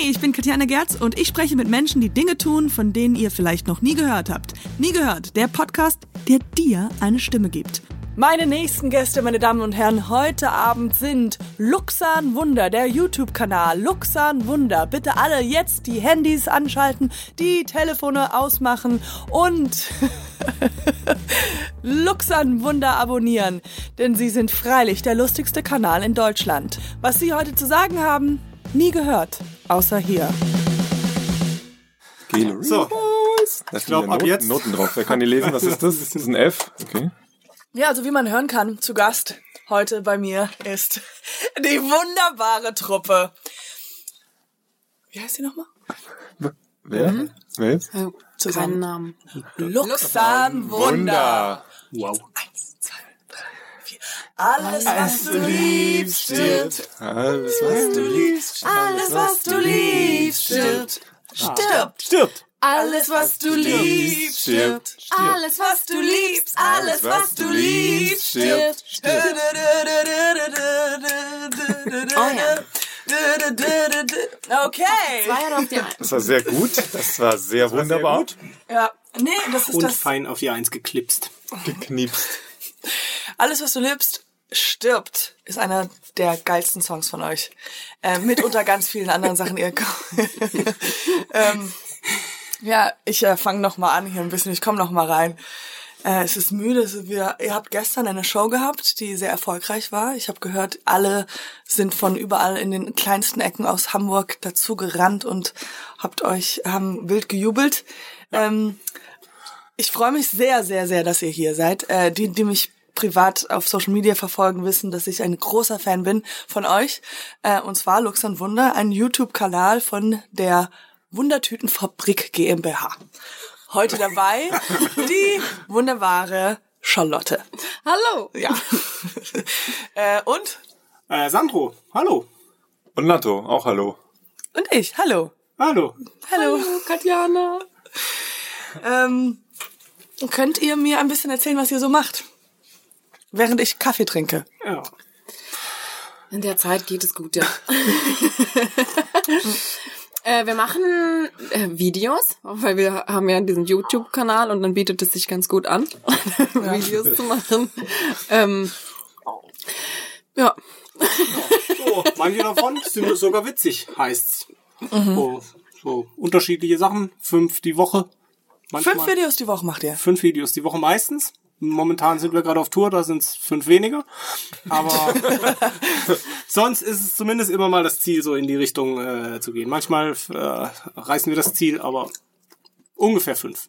Hey, ich bin Katjana Gerz und ich spreche mit Menschen, die Dinge tun, von denen ihr vielleicht noch nie gehört habt. Nie gehört, der Podcast, der dir eine Stimme gibt. Meine nächsten Gäste, meine Damen und Herren, heute Abend sind Luxan Wunder, der YouTube-Kanal Luxan Wunder. Bitte alle jetzt die Handys anschalten, die Telefone ausmachen und Luxan Wunder abonnieren, denn sie sind freilich der lustigste Kanal in Deutschland. Was sie heute zu sagen haben, nie gehört, außer hier. So, Da ich glaube, ab jetzt. Noten drauf. Wer kann die lesen? Was ist das? Das ist ein F. Okay. Ja, also wie man hören kann, zu Gast heute bei mir ist die wunderbare Truppe. Wie heißt die nochmal? Wer? Wer jetzt? Zusammen. Keinen Namen. Luxan Wunder. Wow. Eins, drei, vier. Alles, was du liebst, stirbt. Alles, was du liebst. Alles, was du liebst, stirbt. Stirbt. Stirbt. Alles, was du liebst, stirbt. Alles, was du liebst, alles, was du liebst, stirbt. Oh ja. Okay. Zwei auf die Eins? Das war sehr gut. Das war sehr wunderbar. gut. Ja, nee, das ist Und das. fein auf die Eins geklipst. Gekniepst. Alles, was du liebst, stirbt, ist einer der geilsten Songs von euch. Äh, mit unter ganz vielen anderen Sachen. Ihr ähm, ja, ich äh, fange noch mal an hier ein bisschen. Ich komme noch mal rein. Äh, es ist müde. Es ist wieder, ihr habt gestern eine Show gehabt, die sehr erfolgreich war. Ich habe gehört, alle sind von überall in den kleinsten Ecken aus Hamburg dazu gerannt und habt euch haben wild gejubelt. Ähm, ich freue mich sehr, sehr, sehr, dass ihr hier seid. Äh, die, die mich privat auf Social Media verfolgen, wissen, dass ich ein großer Fan bin von euch. Äh, und zwar Lux und Wunder, ein YouTube-Kanal von der Wundertütenfabrik GmbH. Heute dabei die wunderbare Charlotte. Hallo. Ja. äh, und? Äh, Sandro, hallo. Und Natto, auch hallo. Und ich. Hallo. Hallo. Hallo. Hallo, Katjana. Ähm, könnt ihr mir ein bisschen erzählen, was ihr so macht? Während ich Kaffee trinke. Ja. In der Zeit geht es gut, ja. äh, wir machen äh, Videos, weil wir haben ja diesen YouTube-Kanal und dann bietet es sich ganz gut an, Videos zu machen. Ähm, ja, So, manche davon sind sogar witzig, heißt's. So, so unterschiedliche Sachen. Fünf die Woche. Manchmal. Fünf Videos die Woche macht ihr. Fünf Videos die Woche meistens. Momentan sind wir gerade auf Tour, da sind es fünf weniger. Aber sonst ist es zumindest immer mal das Ziel, so in die Richtung äh, zu gehen. Manchmal äh, reißen wir das Ziel, aber ungefähr fünf.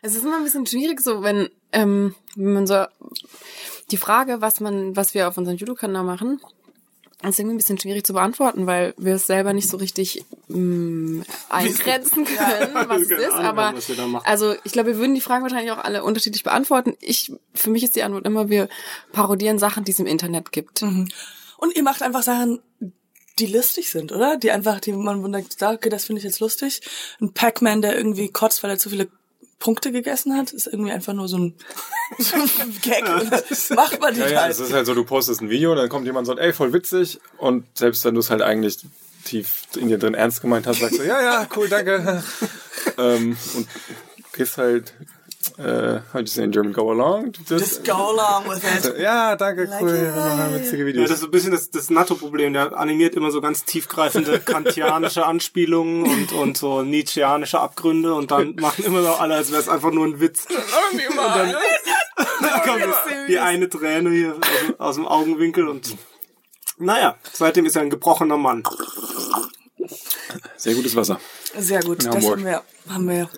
es ist immer ein bisschen schwierig, so wenn, ähm, wenn man so die Frage, was man, was wir auf unserem YouTube-Kanal machen, ist irgendwie ein bisschen schwierig zu beantworten, weil wir es selber nicht so richtig mh, eingrenzen können, was es ist. Ahnung Aber haben, was wir da machen. also ich glaube, wir würden die Fragen wahrscheinlich auch alle unterschiedlich beantworten. Ich, für mich ist die Antwort immer, wir parodieren Sachen, die es im Internet gibt. Und ihr macht einfach Sachen, die lustig sind, oder? Die einfach, die man wundert, okay, das finde ich jetzt lustig. Ein Pac-Man, der irgendwie kotzt, weil er zu viele Punkte gegessen hat, ist irgendwie einfach nur so ein, so ein Gag. Das macht man nicht Ja, ja, halt. es ist halt so, du postest ein Video und dann kommt jemand und sagt, ey, voll witzig. Und selbst wenn du es halt eigentlich tief in dir drin ernst gemeint hast, sagst du, ja, ja, cool, danke. ähm, und gehst halt, äh, how do you say in German, go along? Just go along with it. ja, danke, Like cool, witzige Ja, Videos. das ist ein bisschen das, das Natto-Problem. Der animiert immer so ganz tiefgreifende kantianische Anspielungen und, und so nietzscheanische Abgründe und dann machen immer noch alle, als wäre es einfach nur ein Witz. Und dann, dann kommt die eine Träne hier aus, dem- aus dem Augenwinkel und naja, seitdem ist er ein gebrochener Mann. Sehr gutes Wasser. Sehr gut, In das Hamburg. haben wir. Haben wir.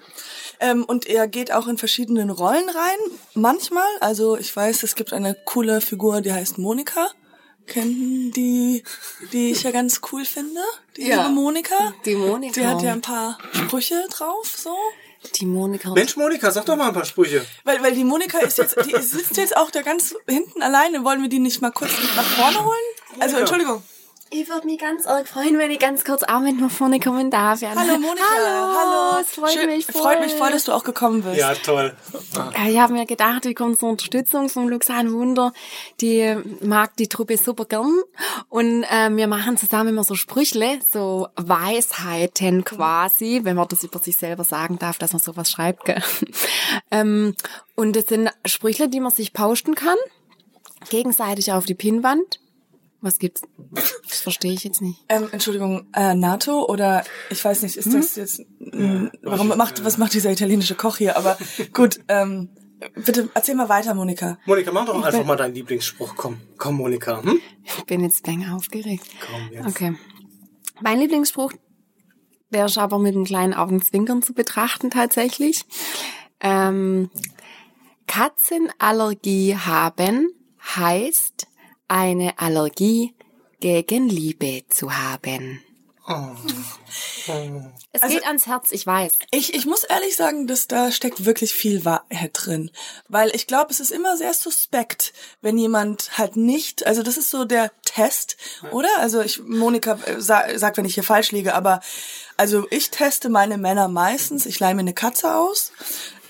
Ähm, und er geht auch in verschiedenen Rollen rein, manchmal. Also ich weiß, es gibt eine coole Figur, die heißt Monika. Kennen die, die ich ja ganz cool finde? Die Ja. Monika. Die Monika. Die hat ja ein paar Sprüche drauf, so. Die Monika. Mensch, Monika, sag doch mal ein paar Sprüche. Weil, weil die Monika ist jetzt, die sitzt jetzt auch da ganz hinten alleine. Wollen wir die nicht mal kurz nach vorne holen? Also. Entschuldigung. Ich würde mich ganz arg freuen, wenn ich ganz kurz auch mit nach vorne kommen darf. Ja. Hallo Monika. Hallo. Hallo. Es freut Schön- mich voll. Freut mich voll, dass du auch gekommen bist. Ja, toll. Ja, ich habe mir gedacht, wir kommen zur Unterstützung vom Luxan Wunder. Die mag die Truppe super gern. Und ähm, wir machen zusammen immer so Sprüchle, so Weisheiten quasi, wenn man das über sich selber sagen darf, dass man sowas schreibt. Gell? ähm, und das sind Sprüchle, die man sich posten kann, gegenseitig auf die Pinnwand. Was gibt's? Das verstehe ich jetzt nicht. Ähm, Entschuldigung, äh, NATO oder ich weiß nicht, ist Hm? das jetzt mh, warum macht was macht dieser italienische Koch hier? Aber gut, ähm, bitte erzähl mal weiter, Monika. Monika, mach doch einfach mal deinen Lieblingsspruch. Komm, komm, Monika. Hm? Ich bin jetzt länger aufgeregt. Komm jetzt. Okay. Mein Lieblingsspruch, der ist aber mit einem kleinen Augenzwinkern zu betrachten tatsächlich. Ähm, Katzenallergie haben heißt eine Allergie gegen Liebe zu haben. Es geht ans Herz, ich weiß. Ich, ich muss ehrlich sagen, dass da steckt wirklich viel Wahrheit drin. Weil ich glaube, es ist immer sehr suspekt, wenn jemand halt nicht, also das ist so der Test, oder? Also ich, Monika äh, sa sagt, wenn ich hier falsch liege, aber also ich teste meine Männer meistens, ich leihe mir eine Katze aus.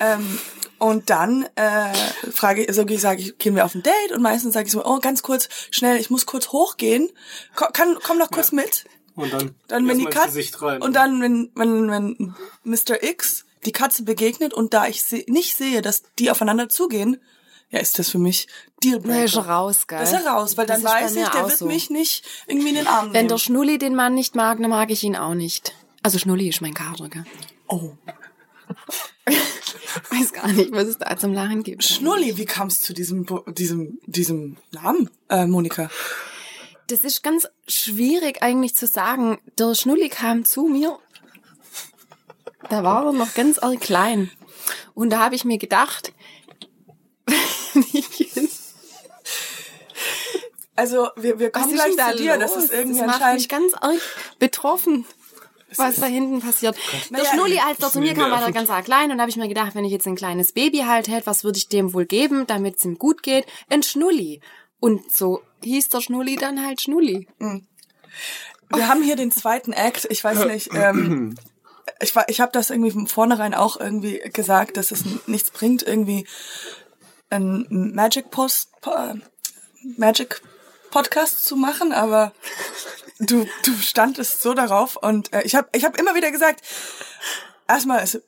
Ähm, und dann äh, frage ich, so ich sage ich, gehen wir auf ein Date und meistens sage ich so, oh, ganz kurz, schnell, ich muss kurz hochgehen. Ko kann, komm noch kurz mit. Und dann, Dann wenn die Katze und dann wenn wenn wenn Mr. X die Katze begegnet und da ich se nicht sehe, dass die aufeinander zugehen, ja, ist das für mich Dealbreaker. ist er raus, gell? Das ist raus, weil Das dann ist weiß ich, der wird so. mich nicht irgendwie in den Arm Wenn nehmen. der Schnulli den Mann nicht mag, dann mag ich ihn auch nicht. Also Schnulli ist mein Kater, gell? oh, Weiß gar nicht, was es da zum Lachen gibt. Schnulli, wie kam's zu diesem diesem diesem Namen, äh, Monika? Das ist ganz schwierig eigentlich zu sagen. Der Schnulli kam zu mir. Da war er noch ganz klein. Und da habe ich mir gedacht, Also wir wir kommen gleich zu dir, los? das ist irgendwie das macht mich ganz arg betroffen, was da hinten passiert. Der Naja, Schnulli, als er zu mir kam, war er nervend. ganz arg klein und da habe ich mir gedacht, wenn ich jetzt ein kleines Baby halt hätte, was würde ich dem wohl geben, damit es ihm gut geht? Ein Schnulli. Und so hieß der Schnulli dann halt Schnulli. Wir haben hier den zweiten Act. Ich weiß nicht. Ähm, ich war, ich habe das irgendwie von vornherein auch irgendwie gesagt, dass es nichts bringt, irgendwie ein Magic Post, äh, Magic Podcast zu machen, aber du, du standest so darauf und äh, ich habe, ich habe immer wieder gesagt, erstmal ist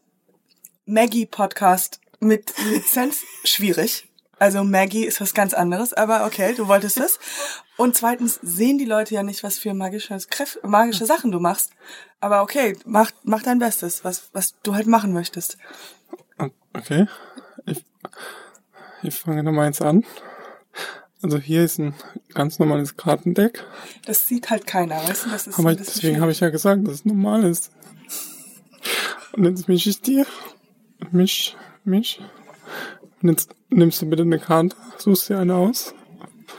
Maggie Podcast mit Lizenz schwierig. Also Maggie ist was ganz anderes, aber okay, du wolltest es. Und zweitens sehen die Leute ja nicht, was für magische, magische Sachen du machst. Aber okay, mach, mach dein Bestes, was, was du halt machen möchtest. Okay. Ich, ich fange nochmal eins an. Also hier ist ein ganz normales Kartendeck. Das sieht halt keiner, weißt du? Das ist Aber deswegen habe ich ja gesagt, dass es normal ist. Und jetzt mische ich dir. Misch, misch. Und jetzt nimmst du bitte eine Karte, suchst dir eine aus,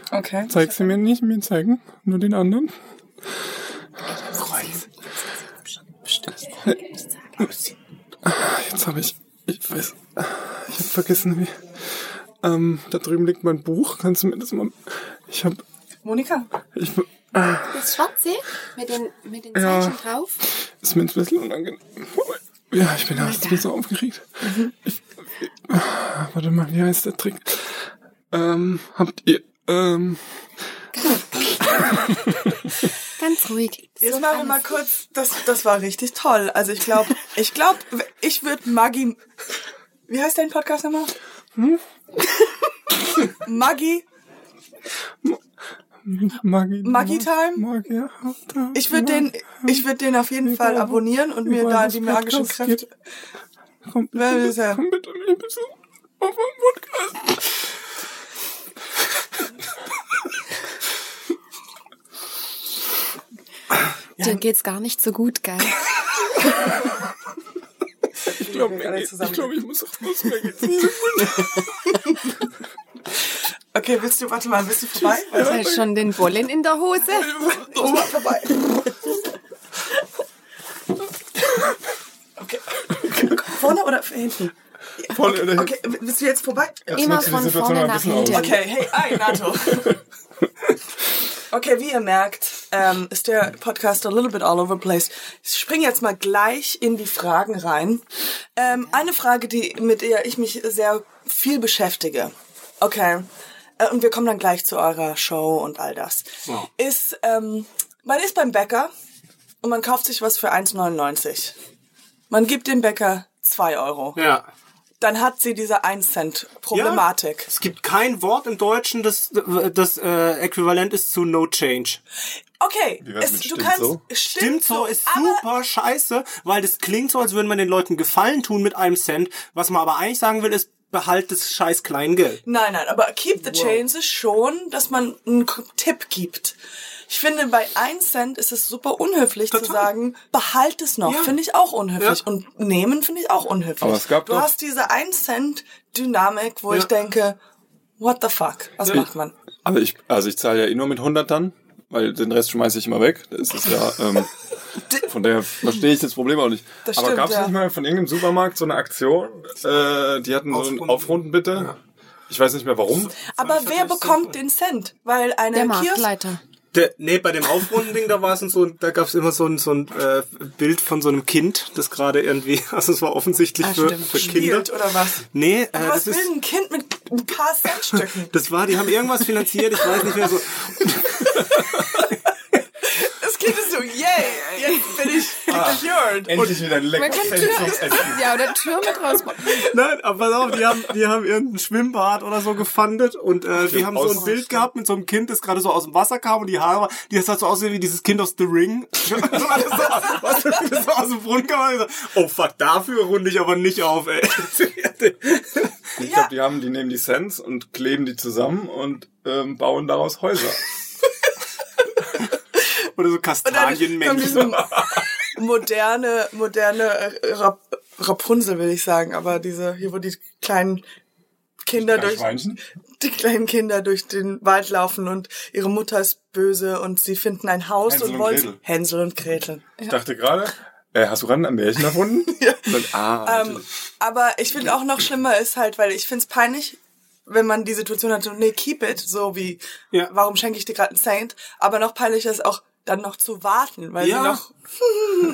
Okay. zeigst sie mir nicht, mir zeigen, nur den anderen. Jetzt habe ich, ich weiß, ich habe vergessen, wie. Ähm, da drüben liegt mein Buch. Kannst du mir das mal? Ich habe, Monika, ich, Das Schwarze mit den, mit den Ja. Zeichen drauf. ist mir ein bisschen unangenehm. Ja, ich bin erst ein bisschen aufgeregt. Ich, ah, warte mal, wie heißt der Trick? Ähm, habt ihr, ähm, Ganz ruhig. jetzt machen wir mal kurz, das, das war richtig toll. Also ich glaube, ich glaube, ich würde Maggie, wie heißt dein Podcast nochmal? Maggie, Magie, Maggie Time? Time. ich würde den, ich würde den auf jeden Fall abonnieren und mir da die magischen Kräfte. Komm Wer bitte, ist er? komm bitte ein bisschen auf den Podcast. Dir geht's gar nicht so gut, gell? Ich glaube, alle ich, zusammen. ich, glaub, ich muss raus, mir geht's nicht so gut. Okay, willst du, warte mal, bist du vorbei? Du hast schon den Bollen in der Hose. Oh, vorbei. Okay. Vorne oder hinten? Vorne oder Okay, bist du jetzt vorbei? Immer nutze die von vorne mal nach hinten. aus. Okay, hey, ei, NATO. Okay, wie ihr merkt, ähm, ist der Podcast a little bit all over the place. Ich springe jetzt mal gleich in die Fragen rein. Ähm, eine Frage, die mit der ich mich sehr viel beschäftige. Okay. Äh, und wir kommen dann gleich zu eurer Show und all das. Ja. Ist, ähm, man ist beim Bäcker und man kauft sich was für 1,99. Man gibt dem Bäcker 2 Euro. Ja. Dann hat sie diese 1 Cent Problematik. Es gibt kein Wort im Deutschen, das, das äh, äquivalent ist zu No Change. Okay, es, du stimmt kannst so? Stimmt so, ist super scheiße, weil das klingt so, als würde man den Leuten Gefallen tun mit einem Cent. Was man aber eigentlich sagen will, ist, behalt das scheiß Kleingeld. Nein, nein, aber Keep the Change ist schon, dass man einen Tipp gibt. Ich finde, bei 1 Cent ist es super unhöflich zu Total. sagen, behalt es noch. Ja. Finde ich auch unhöflich. Ja. Und nehmen finde ich auch unhöflich. Aber es gab du doch- hast diese 1 Cent Dynamik, wo Ja. ich denke, what the fuck? Was macht man? Aber ich, also ich zahle ja eh nur mit 100 dann, weil den Rest schmeiße ich immer weg. Das ist ja, ähm, von daher verstehe ich das Problem auch nicht. Das Aber gab es ja. nicht mal von irgendeinem Supermarkt so eine Aktion? Äh, die hatten so ein Aufrunden. Aufrunden bitte. Ich weiß nicht mehr warum. Aber wer bekommt den Cent? Weil eine Der. Marktleiter. Der, nee, bei dem Aufrunden-Ding, da war es so, da gab es immer so ein, so ein äh, Bild von so einem Kind, das gerade irgendwie, also es war offensichtlich Ah, für, für Kinder. Spielt oder was? Nee, äh, was das will ist, ein Kind mit ein paar Centstücken? das war, die haben irgendwas finanziert, ich weiß nicht mehr so. Das Kind ist so, yay, jetzt bin ich secured. Endlich wieder ein Man kann Tür, ja, oder Tür mit raus. Nein, aber pass auf, die haben, die haben irgendein Schwimmbad oder so gefundet und äh, die haben so ein Bild gehabt mit so einem Kind, das gerade so aus dem Wasser kam und die Haare, die das hat so aussehen wie dieses Kind aus The Ring. so, so, was, das so aus dem Brunnen kam und so, oh fuck, dafür runde ich aber nicht auf, ey. Ich glaube, die haben, die nehmen die Cents und kleben die zusammen und ähm, bauen daraus Häuser. Oder so Kastanienmenschen. moderne, moderne Rap Rapunzel, will ich sagen, aber diese, hier wo die kleinen Kinder durch, die kleinen Kinder durch den Wald laufen und ihre Mutter ist böse und sie finden ein Haus Hänsel und und wollen. Hänsel und Gretel. Ich dachte gerade, äh, hast du gerade ein Märchen erfunden? ja. Dann, ah, Ähm, aber ich finde auch noch schlimmer ist halt, weil ich finde es peinlich, wenn man die Situation hat, so, nee, keep it, so wie, Ja. warum schenke ich dir gerade einen Saint? Aber noch peinlicher ist auch, dann noch zu warten, weil Ja. sie noch,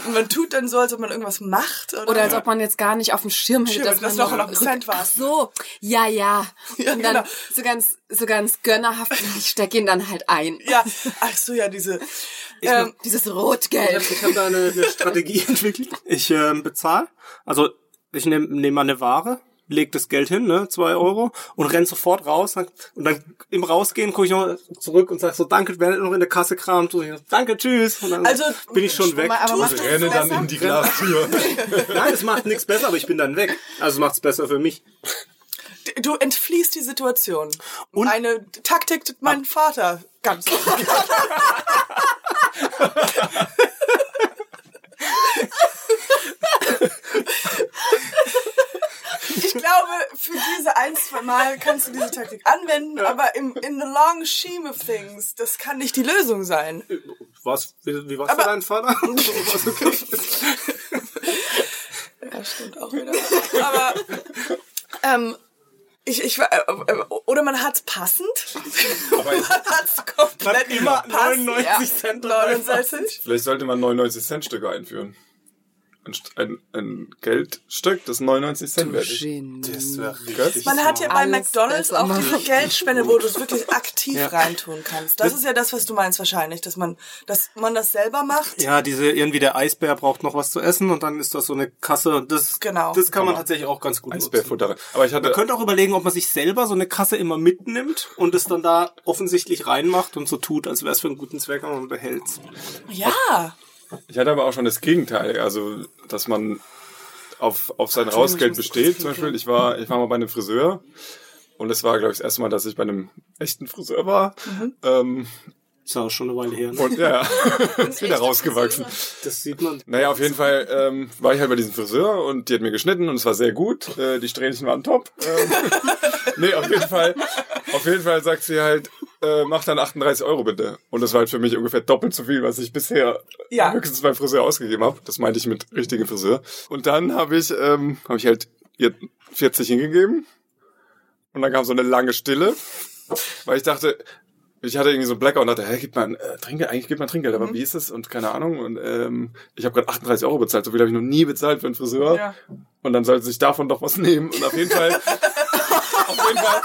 man tut dann so, als ob man irgendwas macht. Oder, Oder als ob man jetzt gar nicht auf dem Schirm hätte, Schirm, dass dass man noch noch ein Cent war. Ach so, ja, ja. Ja, und dann genau. so ganz, so ganz gönnerhaft, ich stecke ihn dann halt ein. Ja, ach so, ja, diese, ähm, Dieses Ich Rotgelb. habe ich hab da eine, eine Strategie entwickelt. Ich ähm, bezahle, also ich nehme nehm mal eine Ware, leg das Geld hin, ne, zwei Euro, und renn sofort raus. Und dann im Rausgehen gucke ich noch zurück und sag so, danke, wer noch in der Kasse kramt. Und ich so, danke, tschüss. Und dann Also, bin ich schon weg. aber ich machst renne dann besser? in die Glastür. Nein, es macht nichts besser, aber ich bin dann weg. Also macht's besser für mich. du entfliehst die Situation. Und- Eine Taktik, die mein Vater ganz Ich glaube, für diese ein, zwei Mal kannst du diese Taktik anwenden, aber im, in the long scheme of things, das kann nicht die Lösung sein. Was? Wie, wie war's Aber- für dein Vater? Ja, stimmt auch wieder. Aber ähm, ich, ich, äh, äh, oder man hat's passend. Aber Man hat's komplett Man immer passt, 99 Cent dabei 69. vielleicht sollte man 99 Cent Stücke einführen. Ein, St- ein, ein Geldstück, das 99 Cent wert ist. Das. Man hat ja bei McDonalds auch diese. Geldspende, wo du es wirklich aktiv Ja. reintun kannst. Das ist ja das, was du meinst wahrscheinlich, dass man, dass man das selber macht. Ja, diese, irgendwie der Eisbär braucht noch was zu essen und dann ist das so eine Kasse das, Genau. das kann man tatsächlich auch ganz gut nutzen. Eisbärfutter. Aber ich hatte, Man könnte auch überlegen, ob man sich selber so eine Kasse immer mitnimmt und es dann da offensichtlich reinmacht und so tut, als wäre es für einen guten Zweck, aber man behält's. Ja. Ich hatte aber auch schon das Gegenteil. Also, dass man auf, auf sein Rausgeld besteht. Zum Beispiel, ich war, ich war mal bei einem Friseur. Und es war, glaube ich, das erste Mal, dass ich bei einem echten Friseur war. Ähm, Ist auch schon eine Weile her. Ne? und ja, ist wieder rausgewachsen. Das sieht man. Naja, auf jeden Fall ähm, war ich halt bei diesem Friseur und die hat mir geschnitten und es war sehr gut. Äh, die Strähnchen waren top. Ähm, nee, auf jeden Fall, auf jeden Fall sagt sie halt, äh, mach dann 38 Euro bitte. Und das war halt für mich ungefähr doppelt so viel, was ich bisher Ja. höchstens beim Friseur ausgegeben habe. Das meinte ich mit richtigem Friseur. Und dann habe ich, ähm, habe ich halt ihr 40 hingegeben. Und dann kam so eine lange Stille, weil ich dachte, ich hatte irgendwie so ein Blackout und dachte, hä, gibt man äh, Trinkgeld, eigentlich gibt man Trinkgeld, aber wie ist es und keine Ahnung und ähm, ich habe gerade 38 Euro bezahlt, so viel habe ich noch nie bezahlt für einen Friseur Ja. und dann sollte sich davon doch was nehmen und auf jeden Fall, auf jeden Fall,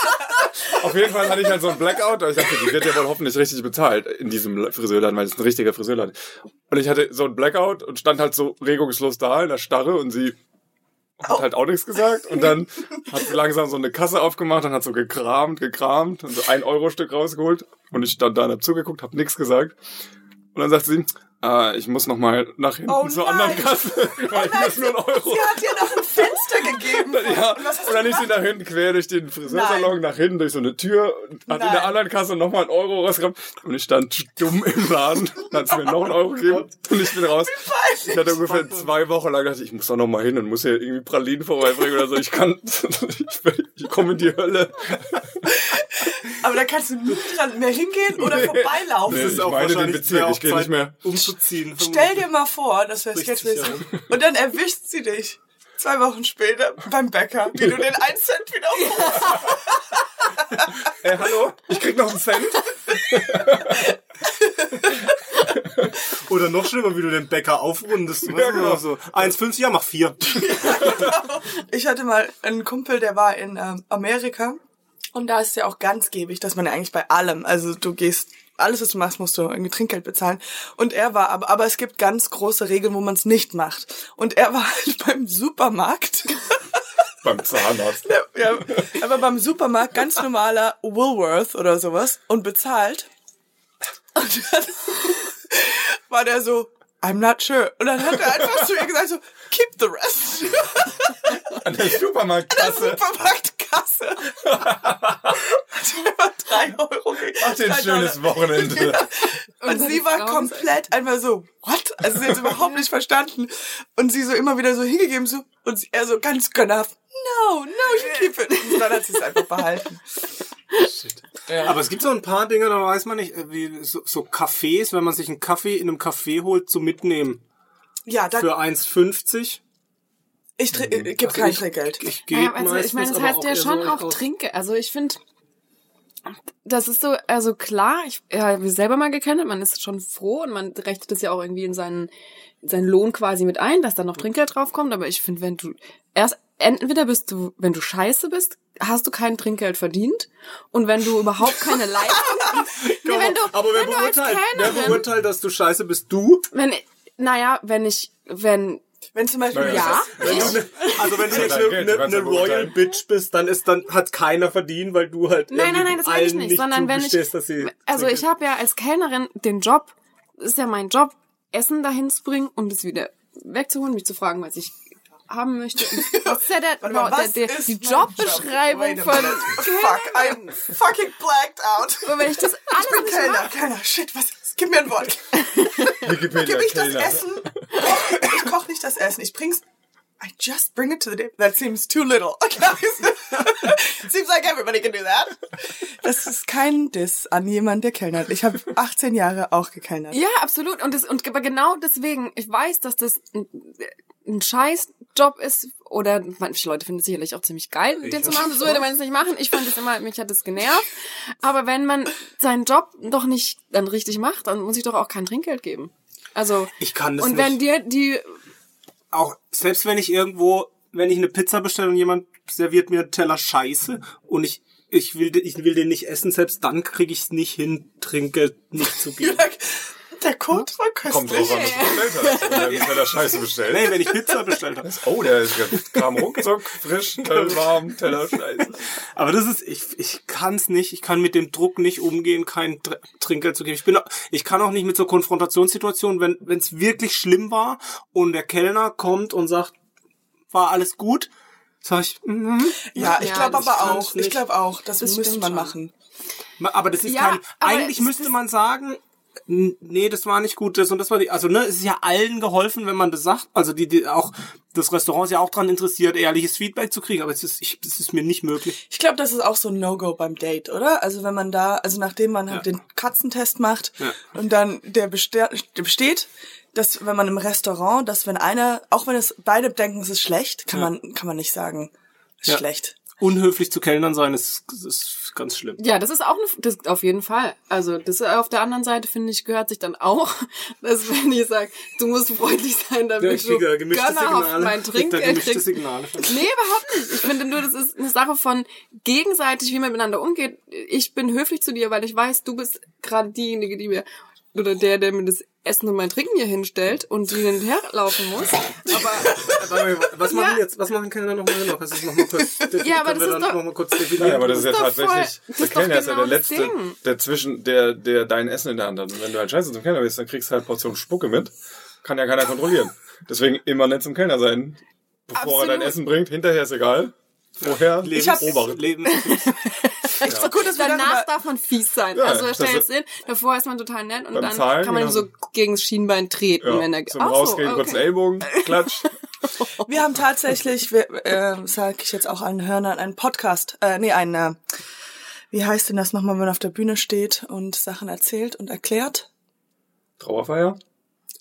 auf jeden Fall hatte ich halt so ein Blackout, ich dachte, die wird ja wohl hoffentlich richtig bezahlt in diesem Friseurladen, weil es ein richtiger Friseurladen. Und ich hatte so ein Blackout und stand halt so regungslos da in der Starre und sie hat halt auch nichts gesagt und dann hat sie langsam so eine Kasse aufgemacht und hat so gekramt, gekramt und so ein Euro Stück rausgeholt und ich stand da und hab zugeguckt, hab nichts gesagt und dann sagt sie, ah, ich muss noch mal nach hinten Oh zur nein. anderen Kasse, weil ich muss nur ein Euro. Sie hat dir noch Fenster gegeben. Ja, Und dann ist sie nach hinten quer durch den Friseursalon, Nein. nach hinten durch so eine Tür und hat in Nein. der anderen Kasse nochmal einen Euro rausgekommen und ich stand stumm im Laden, dann hat sie mir noch einen Euro gegeben und ich bin raus. Ich hatte ungefähr zwei Wochen lang gedacht, ich muss da noch mal hin und muss hier irgendwie Pralinen vorbeibringen oder so. Ich kann, ich, ich komme in die Hölle. Aber da kannst du nie dran mehr hingehen oder vorbeilaufen. Nee, Das ist ich auch meine den wahrscheinlich Bezirk, ich gehe nicht mehr. Umzuziehen. Stell dir mal vor, das wäre Sketchwissen. Und dann erwischt sie dich zwei Wochen später beim Bäcker, wie du den 1 Cent wieder Hey, hallo, ich krieg noch einen Cent. Oder noch schlimmer, wie du den Bäcker aufrundest. Ja, genau. So 1,50, ja, mach 4. Ich hatte mal einen Kumpel, der war in ähm, Amerika und da ist ja auch ganz gebig, dass man ja eigentlich bei allem, also du gehst, alles was du machst, musst du irgendwie Trinkgeld bezahlen. Und er war, aber, aber es gibt ganz große Regeln, wo man es nicht macht. Und er war halt beim Supermarkt. Beim Zahnarzt. ja, er war beim Supermarkt ganz normaler Woolworth oder sowas und bezahlt. Und dann war der so, I'm not sure. Und dann hat er einfach zu ihr gesagt so, keep the rest. An der der Supermarktkasse. Supermarktkasse. Hat einfach drei Euro gekriegt. Dir ein schönes Wochenende. Und seine sie war Frau komplett einfach so, what? Also sie hat es überhaupt nicht verstanden. Und sie so immer wieder so hingegeben so, und sie, er so ganz gönnerhaft, no, no, you keep it. Und dann hat sie es einfach behalten. Aber es gibt so ein paar Dinge, da weiß man nicht, äh, wie so, so Cafés, wenn man sich einen Kaffee in einem Café holt, zum Mitnehmen. Ja, da, Für 1,50. ich tr- äh, gib Also kein ich- Trinkgeld. Ich gehe Ja, also ich meine, es heißt ja schon auch aus. Trinke. Also ich finde, das ist so, also klar, ich ja, wir selber mal gekannt, man ist schon froh und man rechnet es ja auch irgendwie in seinen, in seinen Lohn quasi mit ein, dass da noch Trinkgeld draufkommt. Aber ich finde, wenn du erst entweder bist du, wenn du scheiße bist, hast du kein Trinkgeld verdient und wenn du überhaupt keine Leistung, nee, wenn du, Aber wer wenn du als beurteilt, wer Kellnerin, beurteilt, dass du scheiße bist? Du? wenn, naja, wenn ich, wenn, Wenn zum Beispiel, Naja, ja, Wenn du ne, also wenn du nicht eine, du ja eine Royal. Bitch bist, dann ist dann hat keiner verdient, weil du halt Nein, nein, nein, das meine ich allen nicht, sondern wenn ich, zugestehst, dass sie also ich habe ja als Kellnerin den Job, ist ja mein Job, Essen dahin zu bringen und es wieder wegzuholen, mich zu fragen, was ich haben möchte. Und Das ist ja der, Warte mal, was der, der ist die Job? Jobbeschreibung a von. Fuck, I'm fucking blacked out. Und wenn ich das Ich alles bin nicht Kellner, mache, Kellner, shit, was ist? Gib mir ein Wort. Wikipedia Gib ich das. Essen? Ich koch nicht das Essen, ich bring's. I just bring it to the table. That seems too little. seems like everybody can do that. Das ist kein Diss an jemanden, der kellnert. Ich habe 18 Jahre auch gekellnert. Ja, absolut. Und, das, und aber genau deswegen, ich weiß, dass das ein, Scheißjob ist. Oder manche Leute finden es sicherlich auch ziemlich geil, den zu machen. So würde man es nicht machen. Ich fand es immer, mich hat es genervt. Aber wenn man seinen Job doch nicht dann richtig macht, dann muss ich doch auch kein Trinkgeld geben. Also Ich kann das und wenn nicht. dir die auch selbst wenn ich irgendwo, wenn ich eine Pizza bestelle und jemand serviert mir einen Teller Scheiße und ich ich will den- ich will den nicht essen, selbst dann kriege ich es nicht hin, Trinkgeld nicht zu geben. Der Code war köstlich. Kommt drauf an, was du bestellt hast. Wenn du Teller Scheiße bestellt. Nee, wenn ich Pizza bestellt habe. Oh, der ist jetzt kam ruckzuck, frisch, Teller warm, Teller Scheiße. Aber das ist, ich, ich kann es nicht, ich kann mit dem Druck nicht umgehen, kein Tr- Trinkgeld zu geben. Ich bin, ich kann auch nicht mit so Konfrontationssituationen, wenn wenn es wirklich schlimm war und der Kellner kommt und sagt, war alles gut, sag ich, mhm. Ja, ich Ja, glaube das aber auch. Ich glaube auch. Das, Das müsste man schon. machen. aber das ist Ja, kein, eigentlich müsste man sagen, nee, das war nicht gut, das und das war die, also ne, es ist ja allen geholfen, wenn man das sagt, also die, die auch, das Restaurant ist ja auch dran interessiert, ehrliches Feedback zu kriegen, aber es ist, ich, das ist mir nicht möglich. Ich glaube, das ist auch so ein No-Go beim Date, oder? Also wenn man da, also nachdem man halt den Katzentest macht Ja. und dann der, beste der besteht, dass wenn man im Restaurant, dass wenn einer, auch wenn es beide denken, es ist schlecht, kann Ja. man kann man nicht sagen, ist Ja. schlecht. Unhöflich zu Kellnern sein ist, ist ganz schlimm. Ja, das ist auch eine, das auf jeden Fall. Also das auf der anderen Seite finde ich gehört sich dann auch, dass wenn ich sage, du musst freundlich sein, damit ich du gönnerhaft mein Trinkgeld kriegst. Signale. Nee, überhaupt nicht. Ich finde nur, das ist eine Sache von gegenseitig, wie man miteinander umgeht. Ich bin höflich zu dir, weil ich weiß, du bist gerade diejenige, die mir oder der, der mir das Essen und mein Trinken hier hinstellt und die hin und her laufen muss. Aber Was machen Ja. jetzt, was machen Kellner nochmal genau? Kannst du das nochmal kurz, Ja, aber das wir ist dann doch- noch mal kurz definieren? Ja, aber das ist ja Das ist doch tatsächlich, voll- der Kellner ist ja der genau das Letzte, Ding. der zwischen, der, der dein Essen in der Hand hat. Und wenn du halt scheiße zum Kellner bist, dann kriegst du halt Portion Spucke mit. Kann ja keiner kontrollieren. Deswegen immer nett zum Kellner sein. Bevor er dein Absolut. Essen bringt, hinterher ist egal. Vorher, Lebens, hab- Obacht. Echt so gut, dass wir danach darf man fies sein. Ja, also das stell ist- jetzt in, davor ist man total nett und dann Zahlen, kann man ihm so gegen das Schienbein treten, wenn er Ja, zum so, Rausgehen, kurz den okay. Ellbogen, klatsch. wir haben tatsächlich, wir, äh, sag ich jetzt auch allen Hörnern, einen Podcast, äh, nee, einen, äh, wie heißt denn das nochmal, wenn man auf der Bühne steht und Sachen erzählt und erklärt? Trauerfeier?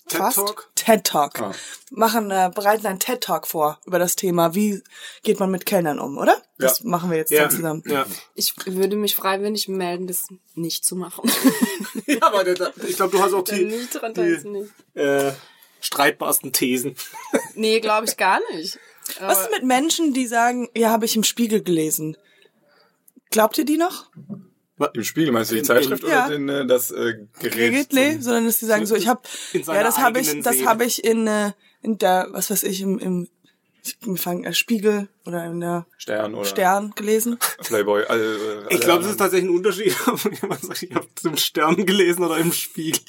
TED Fast. Talk? TED Talk. Ah. Machen, äh, bereiten einen TED Talk vor über das Thema, wie geht man mit Kellnern um, oder? Das Ja. machen wir jetzt Ja, dann zusammen. ja. Ich würde mich freiwillig melden, das nicht zu machen. ja aber der, ich glaube, du hast auch die, die teilzunehmen. äh, streitbarsten Thesen. Nee, glaube ich gar nicht. Was ist mit Menschen, die sagen, ja, habe ich im Spiegel gelesen? Glaubt ihr die noch? Im Spiegel meinst du die In- Zeitschrift in- ja. oder den, äh, das äh, Gerät? Gerät, nee, sondern dass die sagen so, ich habe, In ja, das habe ich, das habe ich in, äh, in der, was weiß ich, im, im ich, wir fangen, äh, Spiegel oder in der Stern oder Stern gelesen. Playboy. Alle, äh, Ich alle glaube, es ist tatsächlich ein Unterschied, ob jemand sagt, ich habe im Stern gelesen oder im Spiegel.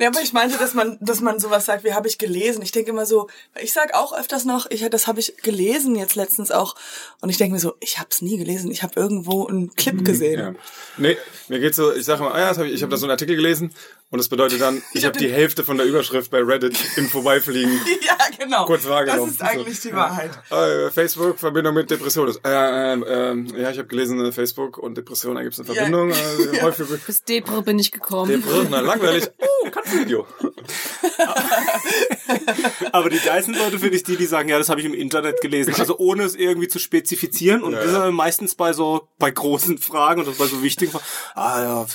Ja, aber ich meinte, dass man, dass man sowas sagt, wie habe ich gelesen. Ich denke immer so, ich sag auch öfters noch, ich, das habe ich gelesen jetzt letztens auch. Und ich denke mir so, ich habe es nie gelesen. Ich habe irgendwo einen Clip gesehen. Ja. Nee, mir geht's so, ich sage mal, ah ja, das hab ich, ich habe da so einen Artikel gelesen und das bedeutet dann, ich habe die Hälfte von der Überschrift bei Reddit im Vorbeifliegen. Ja, genau. Kurz wahrgenommen. Das ist eigentlich die Wahrheit. Äh, Facebook, Verbindung mit Depression. Äh, äh, äh, ja, ich habe gelesen, äh, Facebook und Depression, da gibt's eine Verbindung. Äh, häufig Bis Depro bin ich gekommen. Depression, na, langweilig. Oh, Katzenvideo. Aber die geilsten Leute finde ich die, die sagen, ja, das habe ich im Internet gelesen. Also ohne es irgendwie zu spezifizieren. Und Ja, das ist ja. meistens bei so, bei großen Fragen oder bei so wichtigen Fragen. Ah ja,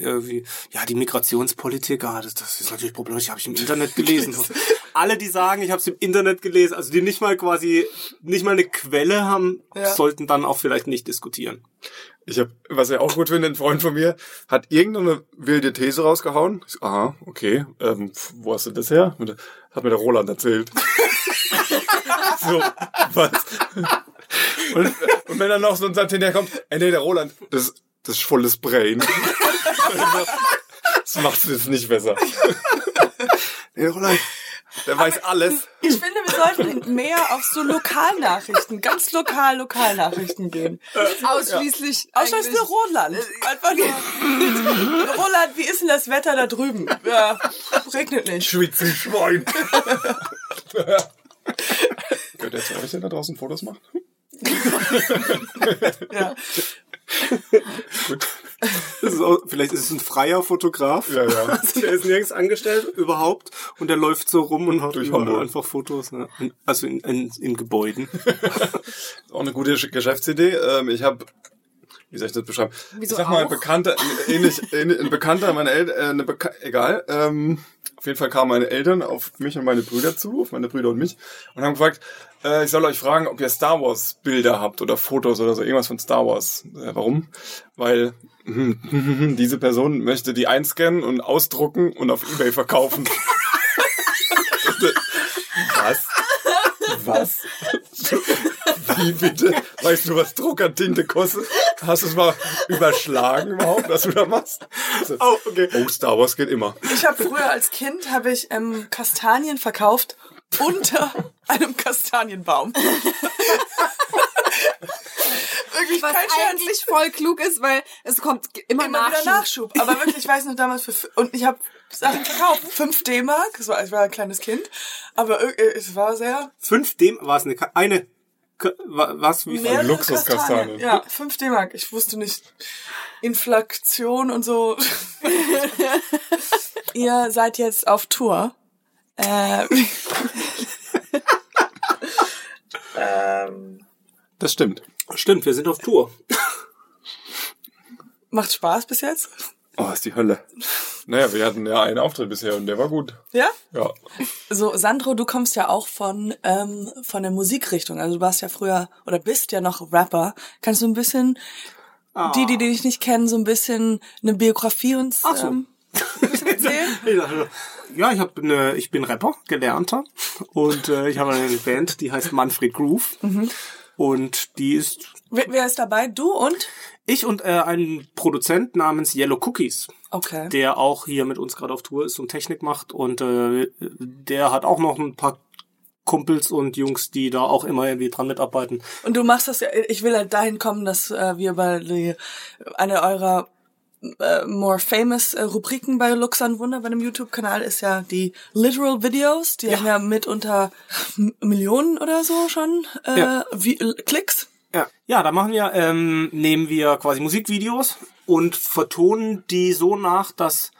irgendwie, ja, die Migrationspolitik, ah, das, das ist natürlich problematisch, habe ich im Internet gelesen. Alle, die sagen, ich habe es im Internet gelesen, also die nicht mal quasi, nicht mal eine Quelle haben, Ja. sollten dann auch vielleicht nicht diskutieren. Ich habe, was ich auch gut finde, ein Freund von mir hat irgendeine wilde These rausgehauen. Ich so, aha, okay. Ähm, wo hast du das her? Hat mir der Roland erzählt. so, was? Und, und wenn dann noch so ein Satz hinterherkommt, ey, nee, der Roland, das, das ist volles Brain. das macht es jetzt nicht besser. nee, Roland, der weiß alles. Ich finde, wir sollten mehr auf so Lokalnachrichten, ganz lokal Lokalnachrichten gehen. Ausschließlich. Außer es eigentlich- ist Roland. Einfach nur. Roland, wie ist denn das Wetter da drüben? Ja, regnet nicht. Schwitzen Schwein. Gehört der zu euch, der da draußen Fotos macht? Ja. Das ist auch, vielleicht ist es ein freier Fotograf. Ja, ja. Der ist nirgends angestellt überhaupt und der läuft so rum und macht Durch Hamburg. einfach Fotos. Ne? In- Also in, in, in Gebäuden. Auch eine gute Sch- Geschäftsidee. Ähm, ich habe, wie soll ich das beschreiben? Wieso ich sag mal, ein? Bekannter, ähnlich, ähnlich, ein Bekannter meiner Eltern, äh, eine Beka egal. Ähm, auf jeden Fall kamen meine Eltern auf mich und meine Brüder zu, auf meine Brüder und mich, und haben gefragt, äh, ich soll euch fragen, ob ihr Star Wars Bilder habt oder Fotos oder so, irgendwas von Star Wars. Äh, warum? Weil diese Person möchte die einscannen und ausdrucken und auf Ebay verkaufen. Was? Was? Wie bitte? Weißt du, was Druckertinte kostet? Hast du es mal überschlagen überhaupt, was du da machst? Oh, okay. Oh, Star Wars geht immer. Ich habe früher als Kind habe ich ähm, Kastanien verkauft unter einem Kastanienbaum. Wirklich Was kein Scherz. eigentlich voll klug ist, weil es kommt immer, immer Nachschub. wieder Nachschub. Aber wirklich, ich weiß noch damals für und ich habe Sachen verkauft. 5 D-Mark. Es war, ich war ein kleines Kind, aber es war sehr Fünf dem war es eine, eine, was, wie viel? Kastanien. Ja, 5 D-Mark. Ich wusste nicht Inflation und so. Ihr seid jetzt auf Tour. Äh, ähm, Das stimmt. Stimmt, wir sind auf Tour. Macht Spaß bis jetzt? Oh, ist die Hölle. Naja, wir hatten ja einen Auftritt bisher und der war gut. Ja? Ja. So, Sandro, du kommst ja auch von, ähm, von der Musikrichtung. Also du warst ja früher oder bist ja noch Rapper. Kannst du ein bisschen, die, die dich nicht kennen, so ein bisschen eine Biografie uns Ach so. ähm, erzählen? Ja, ich hab eine, ich bin Rapper, gelernter. Und äh, ich habe eine Band, die heißt Manfred Groove. Und die ist wer, wer ist dabei? Du und? ich und äh, ein Produzent namens Yellow Cookies. Okay. der auch hier mit uns gerade auf Tour ist und Technik macht und äh, der hat auch noch ein paar Kumpels und Jungs, die da auch immer irgendwie dran mitarbeiten. Und du machst das ja, ich will halt dahin kommen, dass äh, wir bei eine eurer äh, more famous äh, Rubriken bei Luxan Wunder bei dem YouTube-Kanal ist ja die Literal Videos. Die haben ja mitunter Millionen oder so schon äh, Ja. wie, äh, Klicks. Ja, ja, da machen wir, ähm, nehmen wir quasi Musikvideos und vertonen die so nach, dass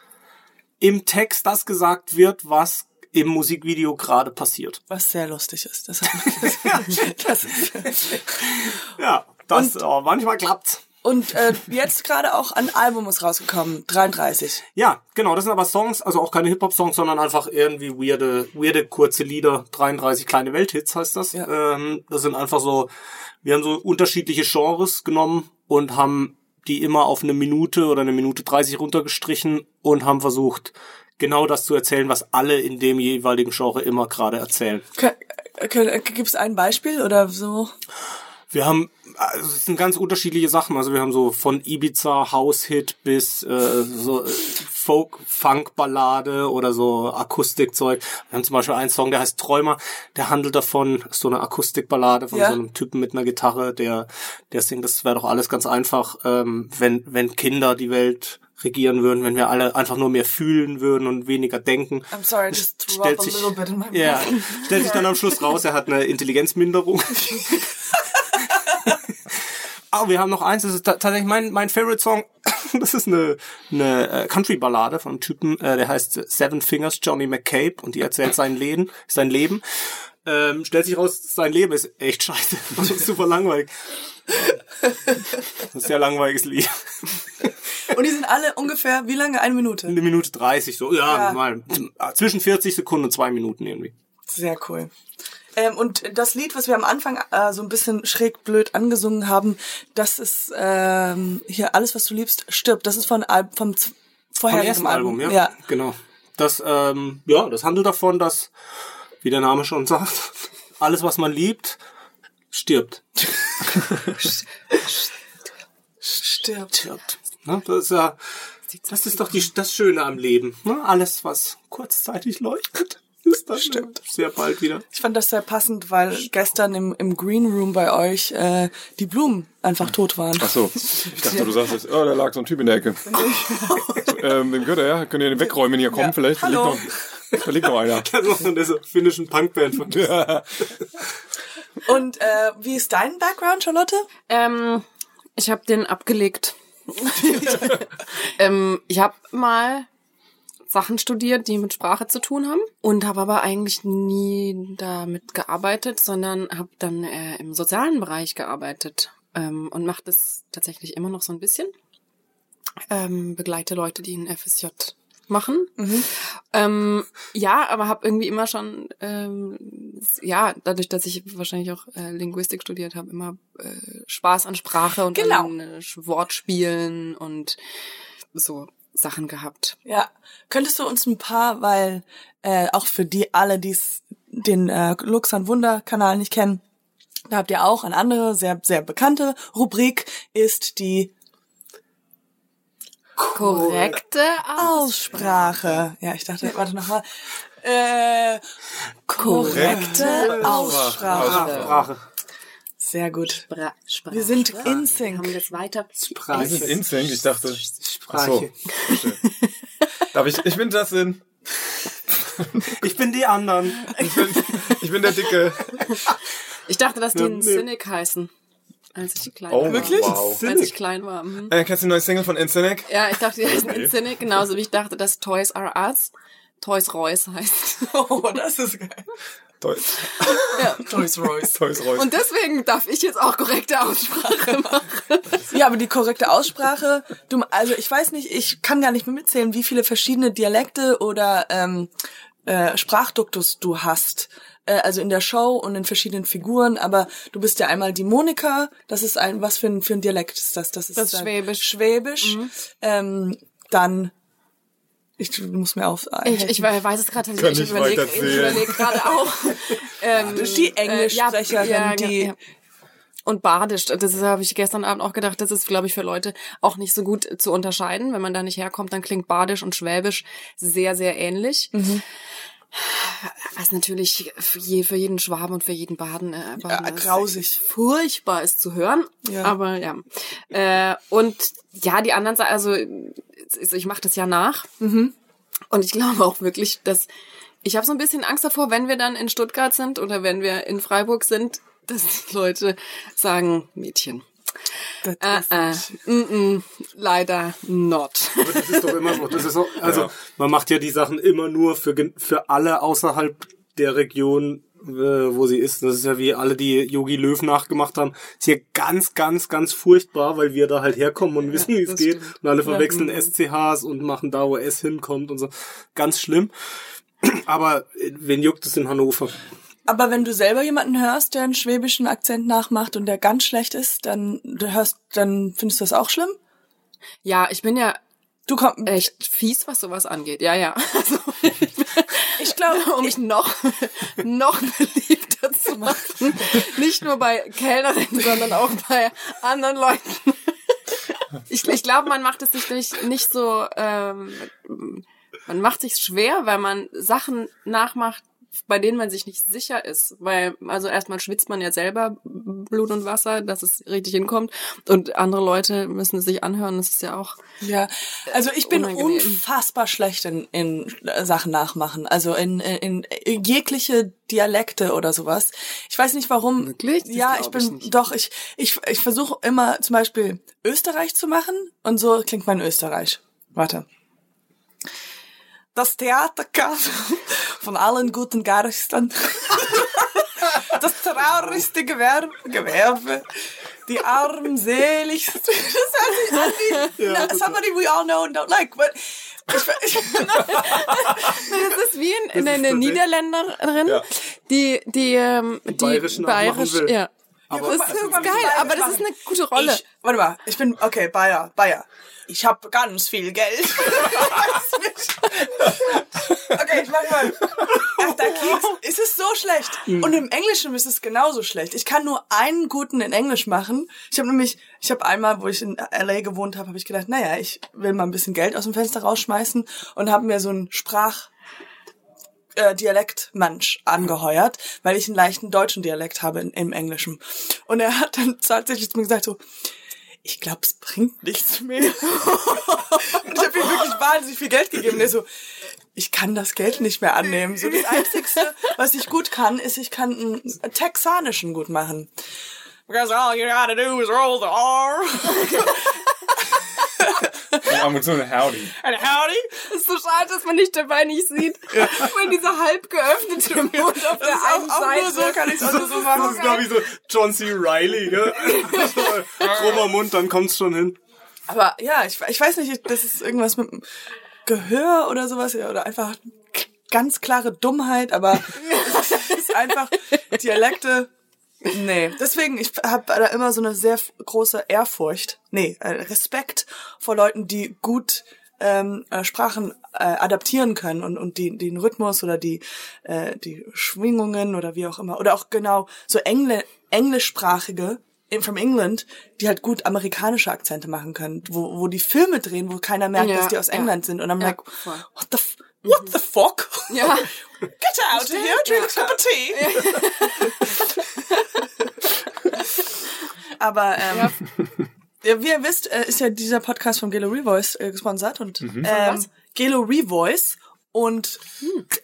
im Text das gesagt wird, was im Musikvideo gerade passiert. Was sehr lustig ist. Das, das ist, Ja, das äh, manchmal klappt's. Und äh, jetzt gerade auch ein Album ist rausgekommen, 33. Ja, genau, das sind aber Songs, also auch keine Hip-Hop-Songs, sondern einfach irgendwie weirde, weirde kurze Lieder, 33 kleine Welthits heißt das. Ja. Ähm, das sind einfach so, wir haben so unterschiedliche Genres genommen und haben die immer auf eine Minute oder eine Minute 30 runtergestrichen und haben versucht, genau das zu erzählen, was alle in dem jeweiligen Genre immer gerade erzählen. Gibt es ein Beispiel oder so? Wir haben, also es sind ganz unterschiedliche Sachen. Also wir haben so von Ibiza House-Hit bis äh, so äh, Folk-Funk-Ballade oder so Akustikzeug. Wir haben zum Beispiel einen Song, der heißt Träumer, der handelt davon, so eine Akustikballade von Ja. so einem Typen mit einer Gitarre, der, der singt, das wäre doch alles ganz einfach, ähm, wenn, wenn Kinder die Welt regieren würden, wenn wir alle einfach nur mehr fühlen würden und weniger denken. I'm sorry, just Stellt sich- little bit in my Ja, mouth. stellt sich dann am Schluss raus, er hat eine Intelligenzminderung. Aber wir haben noch eins, das ist ta- tatsächlich mein, mein Favorite Song. Das ist eine, eine äh, Country-Ballade von einem Typen, äh, der heißt Seven Fingers Johnny McCabe und die erzählt sein Leben, sein Leben. Ähm, stellt sich raus, sein Leben ist echt scheiße. Das ist super langweilig. Das ist ein sehr langweiliges Lied. Und die sind alle ungefähr, wie lange? Eine Minute. Eine Minute 30, so, ja, Ja. mal äh, zwischen 40 Sekunden und zwei Minuten irgendwie. Sehr cool. Ähm, und das Lied, was wir am Anfang äh, so ein bisschen schräg blöd angesungen haben, das ist ähm, hier alles, was du liebst, stirbt. Das ist von Al vom vorherigen Album. Album, ja. Genau. Das, ähm, ja, das handelt davon, dass, wie der Name schon sagt, alles, was man liebt, stirbt. Stirbt. Stirbt. Ne? Das ist ja, das ist doch die, das Schöne am Leben. Ne? Alles, was kurzzeitig leuchtet, ist dann Stimmt. sehr bald wieder. Ich fand das sehr passend, weil gestern im, im Green Room bei euch äh, die Blumen einfach tot waren. Ach so. Ich dachte, du sagst jetzt, oh, da lag so ein Typ in der Ecke. ähm, wem gehört er? Ja? Könnt ihr den wegräumen hier kommen? Ja. Vielleicht da liegt, Hallo. noch, da liegt noch einer. Das war so eine finnischen Punkband von Und äh, wie ist dein Background, Charlotte? Ähm, ich habe den abgelegt. ähm, ich habe mal Sachen studiert, die mit Sprache zu tun haben und habe aber eigentlich nie damit gearbeitet, sondern habe dann äh, im sozialen Bereich gearbeitet ähm, und mache das tatsächlich immer noch so ein bisschen. Ähm, begleite Leute, die ein FSJ machen. Ähm, ja, aber habe irgendwie immer schon, ähm, ja, dadurch, dass ich wahrscheinlich auch äh, Linguistik studiert habe, immer äh, Spaß an Sprache und Genau. an äh, Wortspielen und so Sachen gehabt. Ja, könntest du uns ein paar, weil äh, auch für die alle, die den äh, Luxan Wunder Kanal nicht kennen, da habt ihr auch eine andere sehr sehr bekannte Rubrik ist die Korrekte Aussprache. Ja, ich dachte, warte noch mal. Äh, korrekte Aussprache. Sprache. Sehr gut. Spra Sprache. Wir sind in Wir Sync. haben das weiter. Das ist Sprache. Instinct, ich dachte. Ach so. Sprache. Darf ich, ich bin Justin. Ich bin die anderen. Ich bin, ich bin der Dicke. Ich dachte, dass die Ja, ein nee. Cynic heißen, als ich klein Oh, war. Wirklich? Wow. Als ich klein war. Mhm. Äh, kennst du die neue Single von Instinct? Ja, ich dachte, die heißen Incynic, genauso wie ich dachte, dass Toys R Us Toys Royce heißt. Oh, das ist geil. Toys. Toys Royce. Toys Royce. Und deswegen darf ich jetzt auch korrekte Aussprache machen. Ja, aber die korrekte Aussprache, du, also ich weiß nicht, ich kann gar nicht mehr mitzählen, wie viele verschiedene Dialekte oder ähm, äh, Sprachduktus du hast. Äh, also in der Show und in verschiedenen Figuren, aber du bist ja einmal die Monika, das ist ein, was für ein, für ein Dialekt ist das? Das ist, Das ist Schwäbisch. Schwäbisch. Ähm, dann, ich du musst mir auf. Ich, ich weiß es gerade Ich überlege ich weiterzählen. überleg gerade auch. ähm, die Englischsprecherin, ja, ja, die ja. Und Badisch, das habe ich gestern Abend auch gedacht, das ist, glaube ich, für Leute auch nicht so gut zu unterscheiden. Wenn man da nicht herkommt, dann klingt Badisch und Schwäbisch sehr, sehr ähnlich. Mhm. Was natürlich für, je, für jeden Schwaben und für jeden Baden äh, einfach Ja, grausig. furchtbar ist zu hören. Ja. Aber ja. Äh, und ja, die anderen sagen, also ich mache das ja nach. Mhm. Und ich glaube auch wirklich, dass ich habe so ein bisschen Angst davor, wenn wir dann in Stuttgart sind oder wenn wir in Freiburg sind, dass die Leute sagen, Mädchen. das Äh, ist- äh, mm, mm, leider not. Aber das ist doch immer so. Das ist auch, also Ja. man macht ja die Sachen immer nur für für alle außerhalb der Region, äh, wo sie ist. Das ist ja wie alle, die Yogi Löw nachgemacht haben. Ist hier ganz, ganz, ganz furchtbar, weil wir da halt herkommen und wissen, wie es geht. stimmt. Und alle verwechseln SCHs und machen da, wo S hinkommt und so. Ganz schlimm. Aber äh, wen juckt es in Hannover? Aber wenn du selber jemanden hörst, der einen schwäbischen Akzent nachmacht und der ganz schlecht ist, dann du hörst, dann findest du das auch schlimm? Ja, ich bin ja Du kommst, echt fies, was sowas angeht. Ja, ja. Also, ich glaube, um mich noch, noch beliebter zu machen. Nicht nur bei Kellnerinnen, sondern auch bei anderen Leuten. Ich, ich glaube, man macht es sich nicht, nicht so, ähm, man macht sich schwer, weil man Sachen nachmacht, bei denen man sich nicht sicher ist. Weil, also erstmal schwitzt man ja selber Blut und Wasser, dass es richtig hinkommt. Und andere Leute müssen es sich anhören. Das ist ja auch Ja, also ich bin Unangenehm. unfassbar schlecht in, in Sachen nachmachen, also in, in, in jegliche Dialekte oder sowas. Ich weiß nicht warum. Wirklich? Das Ja, ich ich bin nicht. doch ich ich ich versuche immer zum Beispiel Österreich zu machen und so klingt mein Österreich. Warte. Das Theatercafé von allen guten Geistern. Das traurigste Gewerbe, Gewerbe. Die armselig. Das hört sich an wie somebody we all know and don't like. But ich, ich, Das ist wie in, in ist eine tatsächlich- Niederländerin, Ja. die, die, ähm, die Bayerisch nachmachen ja. Aber- das ist geil, aber das ist eine gute Rolle. Ich, warte mal, ich bin, okay, Bayer, Bayer. Ich habe ganz viel Geld. Weiß nicht. okay, ich mach mal. Ach, der Keks, ist es so schlecht. Und im Englischen ist es genauso schlecht. Ich kann nur einen guten in Englisch machen. Ich habe nämlich, ich habe einmal, wo ich in LA gewohnt habe, habe ich gedacht, naja, ich will mal ein bisschen Geld aus dem Fenster rausschmeißen und habe mir so einen Sprach äh, Dialektmensch angeheuert, weil ich einen leichten deutschen Dialekt habe in, im Englischen. Und er hat dann tatsächlich zu mir gesagt so, ich glaube, es bringt nichts mehr. ich habe ihm wirklich wahnsinnig viel Geld gegeben. Und er so, ich kann das Geld nicht mehr annehmen. So das Einzigste, was ich gut kann, ist, ich kann einen texanischen gut machen. Because all you gotta do is roll the R. Ja, mit so einem Howdy. And howdy. Es ist so schade, dass man dich dabei nicht sieht. Weil dieser halb geöffnete Mund auf Das der einen auch, Seite. nur so kann ich auch nur so Das machen. ist, glaube ich, so John C. Reilly, gell? Krummer Mund, dann kommt's schon hin. Aber ja, ich, ich weiß nicht, das ist irgendwas mit dem Gehör oder sowas oder einfach ganz klare Dummheit, aber es ist einfach Dialekte. Nee, deswegen, ich habe da immer so eine sehr große Ehrfurcht, nee, äh, Respekt vor Leuten, die gut ähm, äh, Sprachen äh, adaptieren können und, und die, den Rhythmus oder die, äh, die Schwingungen oder wie auch immer. Oder auch genau so Engl englischsprachige in- from England, die halt gut amerikanische Akzente machen können, wo, wo die Filme drehen, wo keiner merkt, Ja, dass die aus ja. England sind. Und I'm Ja, like, what the, f what the fuck? Ja. Get out of here, drink a cup of tea. Aber ähm, ja, wie ihr wisst, äh, ist ja dieser Podcast vom Gelo Revoice äh, gesponsert und ähm, was? Gelo Revoice und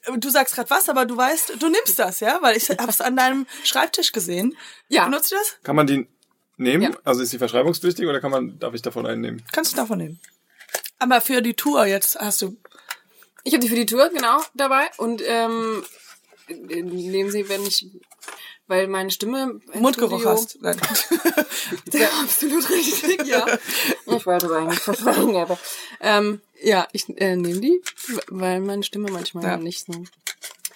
äh, du sagst gerade was, aber du weißt, du nimmst das, ja, weil ich hab's an deinem Schreibtisch gesehen. Ja. Benutzt du das? Kann man die nehmen? Ja. Also ist die verschreibungspflichtig oder kann man, darf ich davon einen nehmen? Kannst du davon nehmen. Aber für die Tour jetzt hast du Ich habe die für die Tour, genau, dabei. Und ähm, äh, nehmen Sie, wenn ich, weil meine Stimme im Mundgeruch Studio- hast. Nein. Ja, absolut richtig, ja. Ich wollte es eigentlich verschweigen, aber ähm, ja, ich äh, nehme die, weil meine Stimme manchmal Ja. nicht so nicht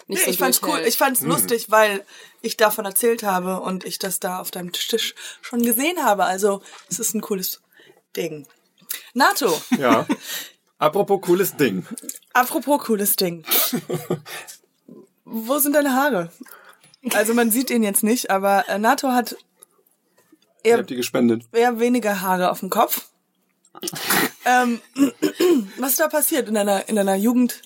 Nee, so ich fand's cool. Ich fand's lustig, weil ich davon erzählt habe und ich das da auf deinem Tisch schon gesehen habe. Also es ist ein cooles Ding. Nato, Ja. Apropos cooles Ding. apropos cooles Ding. Wo sind deine Haare? Also man sieht ihn jetzt nicht, aber äh, Nato hat Ich eher, hab die gespendet. eher weniger Haare auf dem Kopf. ähm, was ist da passiert in deiner, in deiner Jugend?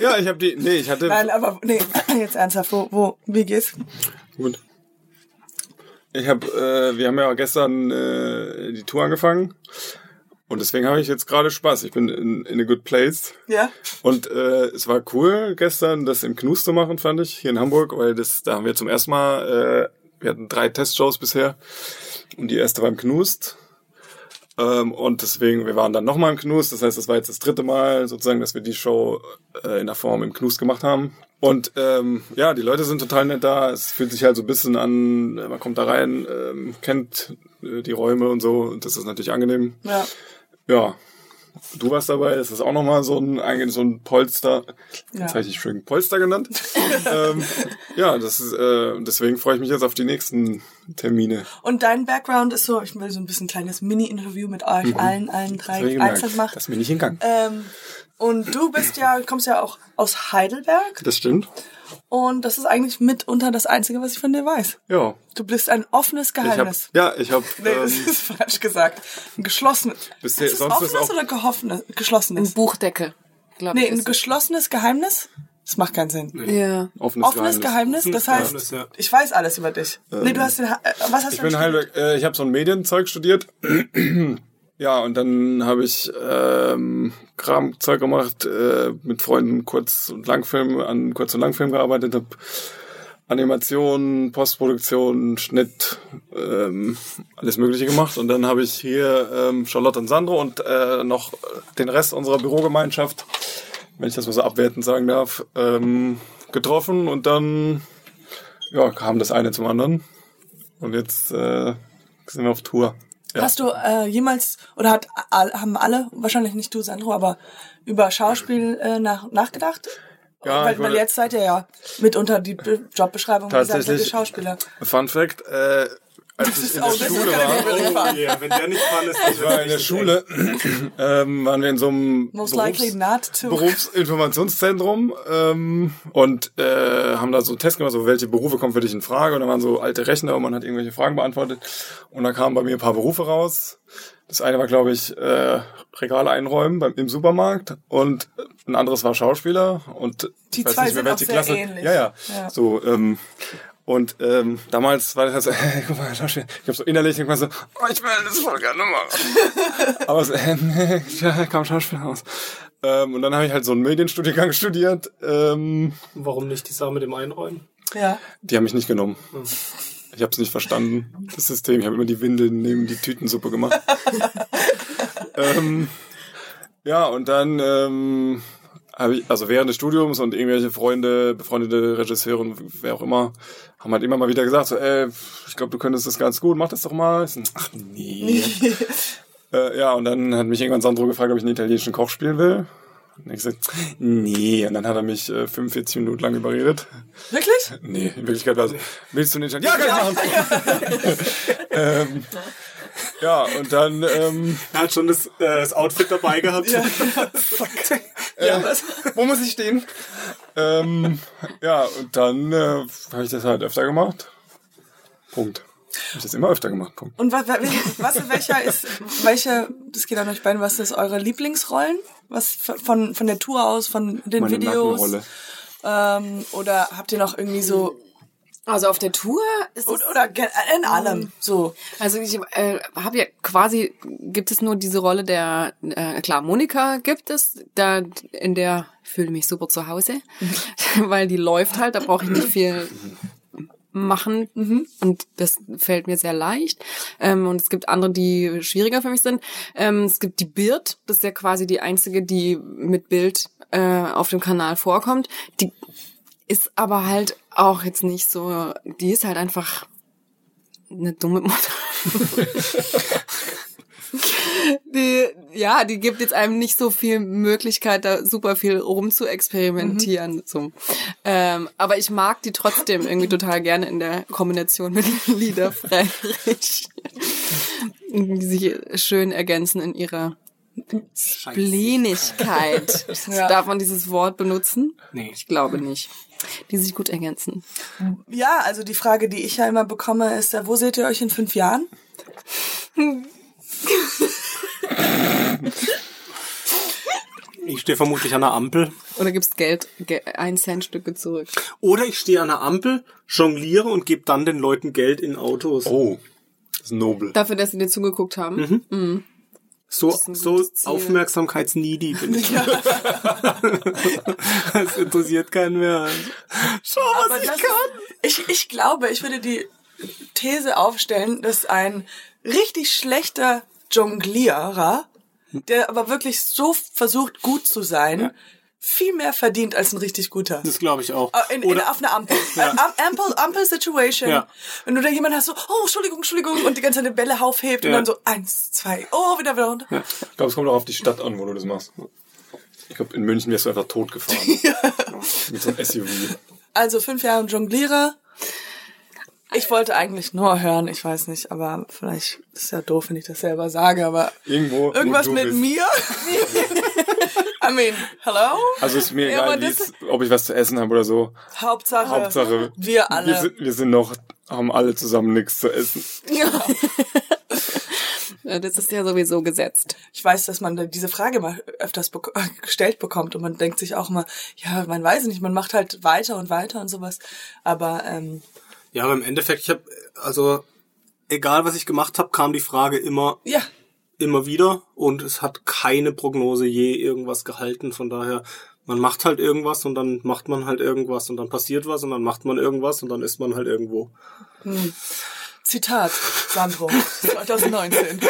Ja, ich habe die. Nee, ich hatte. Nein, aber nee, jetzt ernsthaft, wo, wo, wie geht's? Gut. Ich habe, äh, wir haben ja gestern äh, die Tour angefangen und deswegen habe ich jetzt gerade Spaß. Ich bin in, in a good place Ja? und äh, es war cool gestern, das im Knus zu machen, fand ich hier in Hamburg, weil das da haben wir zum ersten Mal, äh, wir hatten drei Testshows bisher und die erste war im Knust. Ähm, und deswegen, wir waren dann nochmal im Knust. Das heißt, das war jetzt das dritte Mal sozusagen, dass wir die Show äh, in der Form im Knust gemacht haben. Und ähm, ja, die Leute sind total nett da. Es fühlt sich halt so ein bisschen an, man kommt da rein, ähm, kennt äh, die Räume und so. Und das ist natürlich angenehm. Ja. Ja. Du warst dabei, das ist auch nochmal so ein, eigentlich so ein Polster. Ja. Jetzt ich schön Polster genannt. ähm, ja, das ist, äh, deswegen freue ich mich jetzt auf die nächsten Termine. Und dein Background ist so, ich will so ein bisschen ein kleines Mini-Interview mit euch allen, allen hab drei ich einzeln machen. Das ist mir nicht entgangen. Ähm, und du bist ja, kommst ja auch aus Heidelberg Das stimmt. und das ist eigentlich mitunter das Einzige, was ich von dir weiß. Ja. Du bist ein offenes Ich hab, Geheimnis. ja, ich habe nee, das ähm, ist falsch gesagt. Ein geschlossenes. Bisher- ist es sonst ist offenes auch- oder gehoffenes? Ein Geschlossenes? Buchdeckel, glaube Nee, ich. ein ist geschlossenes Geheimnis? Das macht keinen Sinn. es. ja. offenes, Offenes Geheimnis, das Offenes heißt, Geheimnis, ja. ich weiß alles über dich. nee, du hast den, äh, was hast Ich du bin Heidelberg, äh, ich habe so ein Medienzeug studiert. ja, und dann habe ich ähm, Kramzeug gemacht, äh, mit Freunden Kurz- und Langfilm, an Kurz- und Langfilm gearbeitet, habe Animation, Postproduktion, Schnitt, ähm, alles Mögliche gemacht. Und dann habe ich hier ähm, Charlotte und Sandro und äh, noch den Rest unserer Bürogemeinschaft, wenn ich das mal so abwertend sagen darf, ähm, getroffen. Und dann ja, kam das eine zum anderen. Und jetzt äh, sind wir auf Tour. Ja. Hast du äh, jemals, oder hat, haben alle, wahrscheinlich nicht du, Sandro, aber über Schauspiel äh, nach, nachgedacht? Ja, weil, weil jetzt seid ihr ja mitunter die Be Jobbeschreibung, wie gesagt, seid ihr Tatsächlich- Schauspieler. Fun Fact, äh, als ich ist in der das Schule war. Oh, yeah, wenn der nicht dran ist, ich war in der Schule, ähm, waren wir in so einem Most likely not to. Berufsinformationszentrum ähm, und äh, haben da so einen Test gemacht, so welche Berufe kommen für dich in Frage. Und da waren so alte Rechner und man hat irgendwelche Fragen beantwortet. Und da kamen bei mir ein paar Berufe raus. Das eine war, glaube ich, äh, Regale einräumen beim, im Supermarkt und ein anderes war Schauspieler. Und Die ich weiß zwei nicht mehr, welche sehr Klasse. ähnlich. Ja, ja. Ja. So, ähm, und ähm, damals war das halt so, guck mal. Ich habe so innerlich irgendwann so, oh, ich will das voll gerne machen. Aber so, äh, nee, ja, kam Schauspieler raus. Ähm, und dann habe ich halt so einen Medienstudiengang studiert. Ähm, Warum nicht die Sache mit dem Einräumen? Ja. die haben mich nicht genommen. Ich habe es nicht verstanden, das System. Ich habe immer die Windeln neben die Tütensuppe gemacht. ähm, ja, und dann ähm, ich, also während des Studiums und irgendwelche Freunde, befreundete Regisseure und wer auch immer, haben halt immer mal wieder gesagt, so, ey, ich glaube, du könntest das ganz gut, mach das doch mal. Ich so, Ach nee. äh, ja, und dann hat mich irgendwann Sandro gefragt, ob ich einen italienischen Koch spielen will. Und ich gesagt, nee. Und dann hat er mich äh, 45 Minuten lang überredet. Wirklich? Nee, in Wirklichkeit war es, willst du nicht? Ja, kann ich machen. ähm, ja, und dann, ähm, Er hat schon das, äh, das Outfit dabei gehabt. Ja. äh, wo muss ich stehen? Ähm, ja, und dann äh, habe ich das halt öfter gemacht. Punkt. Habe ich das immer öfter gemacht. Punkt. Und was, was, welcher ist, welche, das geht an euch beiden, was ist eure Lieblingsrollen? Was von, von der Tour aus, von den Meine Videos? Ähm, oder habt ihr noch irgendwie so, Also auf der Tour ist es, oder, gen- in allem, so. also ich äh, habe ja quasi gibt es nur diese Rolle der äh, klar Monika gibt es da in der fühle mich super zu Hause, weil die läuft halt, da brauche ich nicht viel machen und das fällt mir sehr leicht. Ähm, und es gibt andere, die schwieriger für mich sind. Ähm, es gibt die Bird, das ist ja quasi die einzige, die mit Bild äh, auf dem Kanal vorkommt. Die ist aber halt auch jetzt nicht so, die ist halt einfach eine dumme Mutter. die, ja, die gibt jetzt einem nicht so viel Möglichkeit, da super viel rum zu experimentieren. So. Ähm, aber ich mag die trotzdem irgendwie total gerne in der Kombination mit Lieder Friedrich. die sich schön ergänzen in ihrer Splenigkeit. Ja. Darf man dieses Wort benutzen? Nee. Ich glaube nicht. Die sich gut ergänzen. Ja, also die Frage, die ich ja immer bekomme, ist ja, wo seht ihr euch in fünf Jahren? Ich stehe vermutlich an der Ampel. Oder gibst Geld, Ge ein Cent Stücke zurück. Oder ich stehe an der Ampel, jongliere und gebe dann den Leuten Geld in Autos. Oh, das ist nobel. Dafür, dass sie dir zugeguckt haben. so ist so Ziel. aufmerksamkeitsneedy bin ich. das interessiert keinen mehr. Schau, was Aber ich kann. Ist, ich, ich glaube, ich würde die These aufstellen, dass ein richtig schlechter Jonglierer, der aber wirklich so versucht, gut zu sein, viel mehr verdient als ein richtig guter. Das glaube ich auch. Äh, In, in, auf einer Ampel. Am- Ampel, Ampel Situation. Ja. Wenn du da jemanden hast, so, oh, Entschuldigung, Entschuldigung, und die ganze Zeit eine Bälle aufhebt und Ja. dann so, eins, zwei, oh, wieder, wieder runter. Ich glaube, es kommt auch auf die Stadt an, wo du das machst. Ich glaube, in München wärst du einfach tot gefahren. Mit so einem SUV. Also fünf Jahre Jonglierer. Ich wollte eigentlich nur hören, ich weiß nicht, aber vielleicht ist ja doof, wenn ich das selber sage, aber Irgendwo. wo irgendwas mit bist. mir? I mean, hello? Also ist mir Ja, egal, das- ob ich was zu essen habe oder so. Hauptsache, Hauptsache, wir alle. Wir sind, wir sind noch, haben alle zusammen nichts zu essen. Ja, Das ist ja sowieso gesetzt. ich weiß, dass man diese Frage mal öfters äh, gestellt bekommt und man denkt sich auch immer, ja, man weiß nicht, man macht halt weiter und weiter und sowas. Aber ähm, Ja, aber im Endeffekt, ich habe also egal was ich gemacht habe, kam die Frage immer ja, immer wieder und es hat keine Prognose je irgendwas gehalten. Von daher, man macht halt irgendwas und dann macht man halt irgendwas und dann passiert was und dann macht man irgendwas und dann ist man halt irgendwo. Zitat, Sandro, 2019.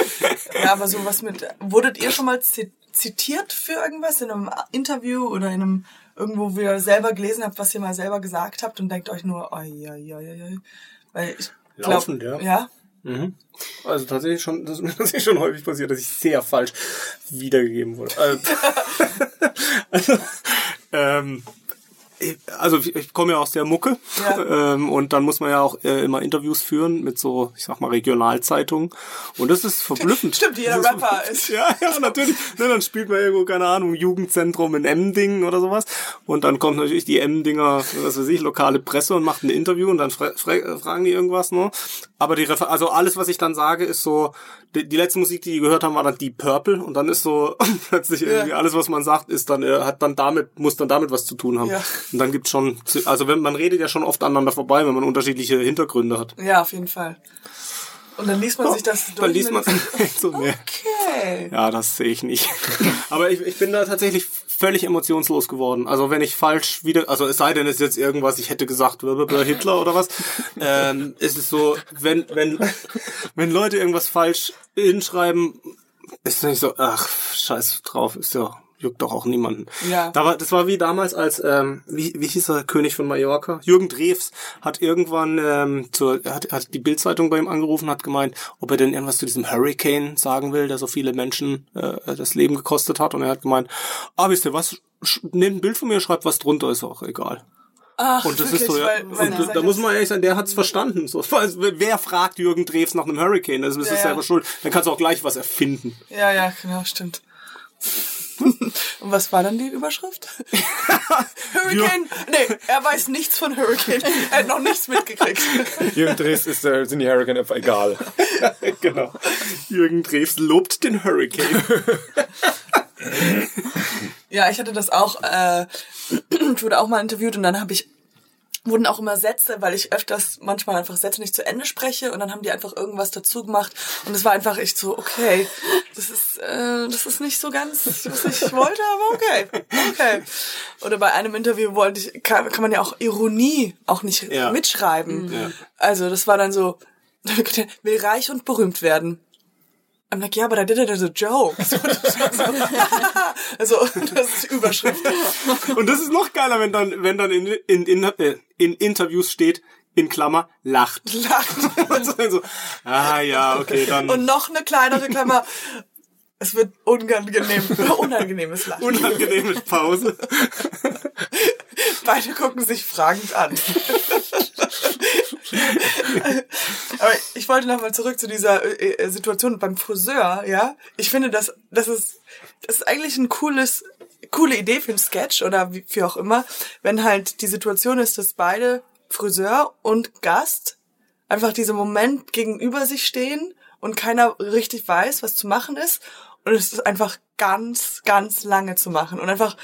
ja, aber sowas mit, wurdet ihr schon mal zi- zitiert für irgendwas in einem Interview oder in einem, irgendwo, wo ihr selber gelesen habt, was ihr mal selber gesagt habt und denkt euch nur, oi, oi, oi, oi. Weil ich glaub, Laufend, ja. Ja, Also tatsächlich schon, das ist mir tatsächlich schon häufig passiert, dass ich sehr falsch wiedergegeben wurde. Äh, also, ähm, also ich- komme ja aus der Mucke Ja. ähm, und dann muss man ja auch äh, immer Interviews führen mit so, ich sag mal, Regionalzeitungen und das ist verblüffend. Stimmt, jeder ist Rapper ist- Ja, ja, natürlich. Ne, dann spielt man irgendwo, keine Ahnung, Jugendzentrum in Emding oder sowas und dann kommt natürlich die Emdinger, was weiß ich, lokale Presse und macht ein Interview und dann fra fra fragen die irgendwas, ne? Aber die Refer also alles, was ich dann sage, ist so, die, die letzte Musik, die die gehört haben, war dann Deep Purple und dann ist so plötzlich irgendwie alles, was man sagt, ist dann, äh, hat dann damit, muss dann damit was zu tun haben. Ja. Und dann gibt's schon, also wenn man redet ja schon oft aneinander vorbei, wenn man unterschiedliche Hintergründe hat. ja, auf jeden Fall. Und dann liest man sich das durch. Dann liest man ist- so mehr. Okay. Ja, das sehe ich nicht. Aber ich, ich bin da tatsächlich völlig emotionslos geworden. Also wenn ich falsch wieder, also es sei denn, es ist jetzt irgendwas, ich hätte gesagt, blablabla, Hitler oder was. Ähm, es ist so, wenn, wenn, wenn Leute irgendwas falsch hinschreiben, ist nicht so, ach, scheiß drauf, ist ja, juckt doch auch niemanden. Ja. Da war, das war wie damals als, ähm, wie, wie hieß er, König von Mallorca? Jürgen Drews hat irgendwann ähm, zur, hat, hat die Bildzeitung bei ihm angerufen, hat gemeint, ob er denn irgendwas zu diesem Hurricane sagen will, der so viele Menschen äh, das Leben gekostet hat. Und er hat gemeint, ah, wisst ihr was, nehmt ein Bild von mir, schreibt was drunter, ist auch egal. Ach, Und das wirklich, ist so, ja. weil, weil und da muss man ehrlich sagen, der hat's verstanden. So, also, wer fragt Jürgen Drews nach einem Hurricane? Das ist Ja, ja. selber schuld. Dann kannst du auch gleich was erfinden. Ja, ja, genau, stimmt. Und was war dann die Überschrift? Hurricane? Nee, er weiß nichts von Hurricane. Er hat noch nichts mitgekriegt. Jürgen Drees ist, äh, sind die Hurricane einfach egal. genau. Jürgen Drews lobt den Hurricane. Ja, ich hatte das auch, äh, ich wurde auch mal interviewt und dann habe ich wurden auch immer Sätze, weil ich öfters manchmal einfach Sätze nicht zu Ende spreche und dann haben die einfach irgendwas dazu gemacht und es war einfach echt so, okay, das ist, äh, das ist nicht so ganz, was ich wollte, aber okay, okay. Oder bei einem Interview wollte ich, kann, kann man ja auch Ironie auch nicht Ja. mitschreiben. Ja. Also das war dann so, will reich und berühmt werden. I'm like, ja, but I did it as a joke. So, also, das ist die Überschrift. Und das ist noch geiler, wenn dann, wenn dann in, in, in, äh, in Interviews steht, in Klammer, lacht. Lacht. Und so, so, ah ja, okay, dann Und noch eine kleinere Klammer. Es wird unangenehm, unangenehmes Lachen. unangenehme Pause. Beide gucken sich fragend an. Aber ich wollte nochmal zurück zu dieser äh, äh, Situation beim Friseur, ja. Ich finde, das, das ist, das ist eigentlich ein cooles, coole Idee für ein Sketch oder wie, wie auch immer, wenn halt die Situation ist, dass beide Friseur und Gast einfach diesen Moment gegenüber sich stehen und keiner richtig weiß, was zu machen ist. Und es ist einfach ganz, ganz lange zu machen. Und einfach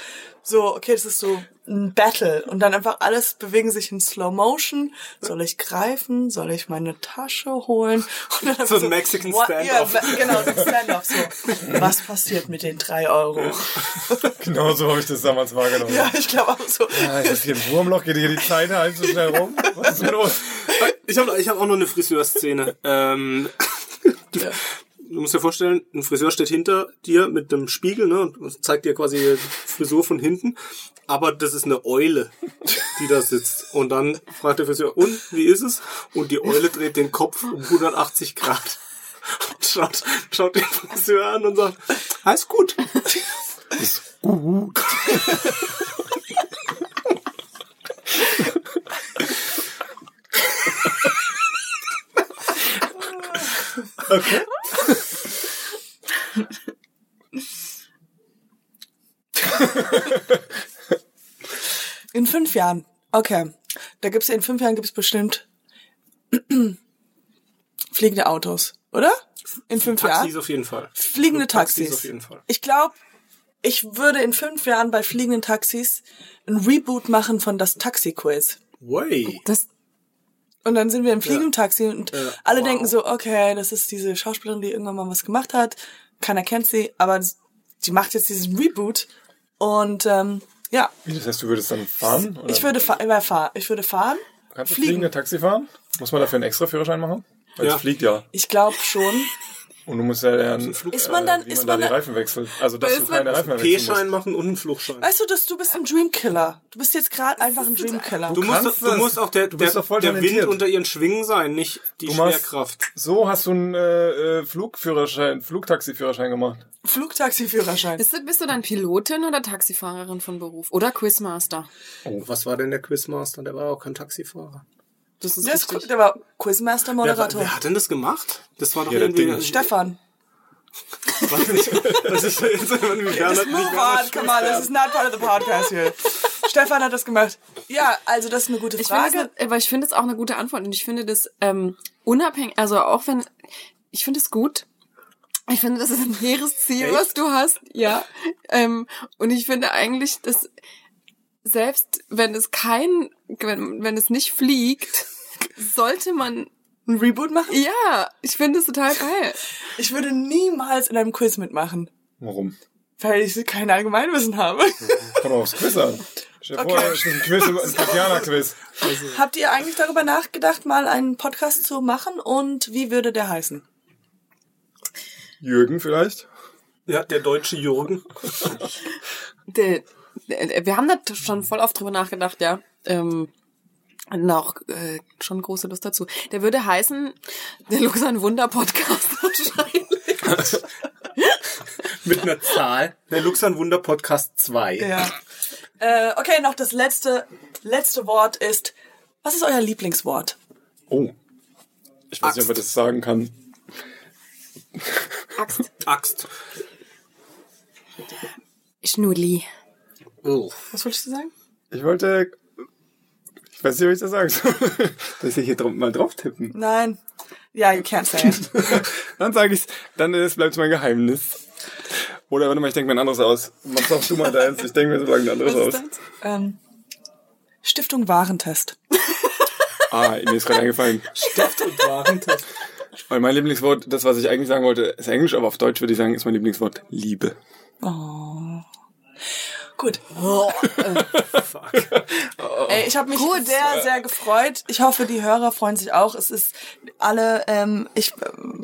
so, okay, das ist so ein Battle. Und dann einfach alles bewegen sich in Slow Motion. Soll ich greifen? Soll ich meine Tasche holen? Und dann So ein Mexican what- Standoff. Ja, genau, so ein Standoff. So, was passiert mit den drei Euro? Genau so habe ich das damals wahrgenommen. Ja, ich glaube auch so. Ja, ist das hier ein Wurmloch? Geht hier die Zeit halb so schnell rum? Was ist denn los? Ich habe ich hab auch noch eine Friseurszene. Ähm, du, du musst dir vorstellen, ein Friseur steht hinter dir mit einem Spiegel ne, und zeigt dir quasi die Frisur von hinten. Aber das ist eine Eule, die da sitzt. Und dann fragt der Friseur, und, wie ist es? Und die Eule dreht den Kopf um 180 Grad. Und schaut, schaut den Friseur an und sagt, alles gut. Gut. Okay. In fünf Jahren. Okay. Da gibt's in fünf Jahren gibt's bestimmt fliegende Autos, oder? In fünf Taxis Jahren. auf jeden Fall. Fliegende Taxis Taxis. auf jeden Fall. Ich glaube, ich würde in fünf Jahren bei fliegenden Taxis ein Reboot machen von das Taxi-Quiz. Way. Das, Und dann sind wir im fliegenden Taxi und Ja. alle Wow. denken so, okay, das ist diese Schauspielerin, die irgendwann mal was gemacht hat. Keiner kennt sie, aber sie macht jetzt diesen Reboot. Und ähm, ja, Wie, das heißt, du würdest dann fahren? Oder? ich würde, fa ich, fahr ich würde fahren. Kannst du fliegen. fliegende Taxi fahren? Muss man dafür einen extra Führerschein machen? Weil Ja. es fliegt ja. Ich glaube schon. Und du musst ja lernen, Ist man dann, wie ist man man da die dann, Reifen wechselt. Also, dass Ist du man- keine Reifen mehr wechseln P-Schein musst. machen und einen Fluchtschein. weißt du, dass du bist ein Dreamkiller. Du bist jetzt gerade einfach ein Dreamkiller. Du musst, kannst du das. musst auch der, Du bist der, doch voll der Wind unter ihren Schwingen sein, nicht die Du machst- Schwerkraft. So hast du einen äh, äh, Flugführerschein, Flugtaxiführerschein gemacht. Flugtaxi-Führerschein. bist, du, bist du dann Pilotin oder Taxifahrerin von Beruf? Oder Quizmaster? Oh, was war denn der Quizmaster? Der war auch kein Taxifahrer. Das ist Der, ist, richtig. der war Quizmaster Wer, wer hat denn das gemacht? Das war doch Ja, der irgendwie... Ding. Stefan. Weiß nicht, das ist jetzt irgendwie nicht move on, come on, this is not part of the podcast here. Stefan hat das gemacht. Ja, also das ist eine gute Ich finde Frage. das, aber ich finde es auch eine gute Antwort und ich finde das ähm, unabhängig, also auch wenn, ich finde es gut. Ich finde, das ist ein hehres Ziel, Echt? was du hast, ja. Ähm, und ich finde eigentlich, dass selbst wenn es kein, wenn, wenn es nicht fliegt, sollte man, Ein Reboot machen? ja, ich finde es total geil. Ich würde niemals in einem Quiz mitmachen, Warum? weil ich kein Allgemeinwissen habe. Komm aufs Quiz an. Stell dir vor, Okay. das ist ein Quiz, über- ein Tatjana-Quiz. Habt ihr eigentlich darüber nachgedacht, mal einen Podcast zu machen und wie würde der heißen? Jürgen vielleicht? Ja, der deutsche Jürgen. Der, wir haben da schon voll oft drüber nachgedacht, ja. Ähm, hatten auch äh, schon große Lust dazu. Der würde heißen, der Luxan Wunder Podcast wahrscheinlich. Mit einer Zahl. Der Luxan Wunder Podcast 2. Ja. Äh, okay, noch das letzte, letzte Wort ist, was ist euer Lieblingswort? Oh. Ich weiß nicht, ob man das sagen kann. Axt. Axt. Schnulli. Oh. Was wolltest du sagen? Ich wollte. Ich weiß nicht, ob ich das sagen soll. Soll ich hier drum, mal drauf tippen? Nein. Ja, you can't say it. Dann sage ich's. Dann ist, bleibt's mein Geheimnis. Oder warte mal, ich denke mir ein anderes aus. Mach doch du mal deins. Ich denke mir so lange ein anderes aus. ähm, Stiftung Warentest. Ah, mir ist gerade eingefallen. Stift und Warentest. Weil mein Lieblingswort, das, was ich eigentlich sagen wollte, ist Englisch, aber auf Deutsch würde ich sagen, ist mein Lieblingswort Liebe. Gut. Ey, ich habe mich sehr, sehr gefreut. Ich hoffe, die Hörer freuen sich auch. Es ist alle, ähm, ich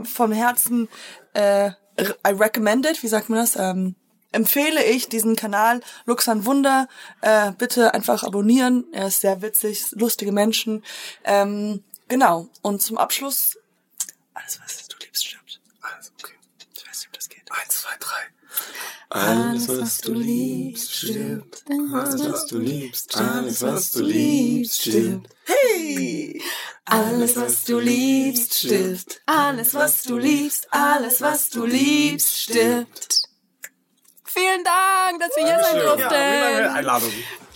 vom Herzen, äh, I recommend it, wie sagt man das? Ähm, empfehle ich diesen Kanal Luxan Wunder. Äh, bitte einfach abonnieren. Er ist sehr witzig, lustige Menschen. Ähm, genau. Und zum Abschluss, alles was du liebst stirbt. Alles okay. Ich weiß nicht, ob das geht. Eins, zwei, drei. Alles, was du liebst, stirbt. Alles, was du liebst, alles, was du liebst, stirbt. Hey! Alles, was du liebst, stirbt. Alles, was du liebst, alles, was du liebst, stirbt. Vielen Dank, dass wir hier sein Ja, durften. Einladung?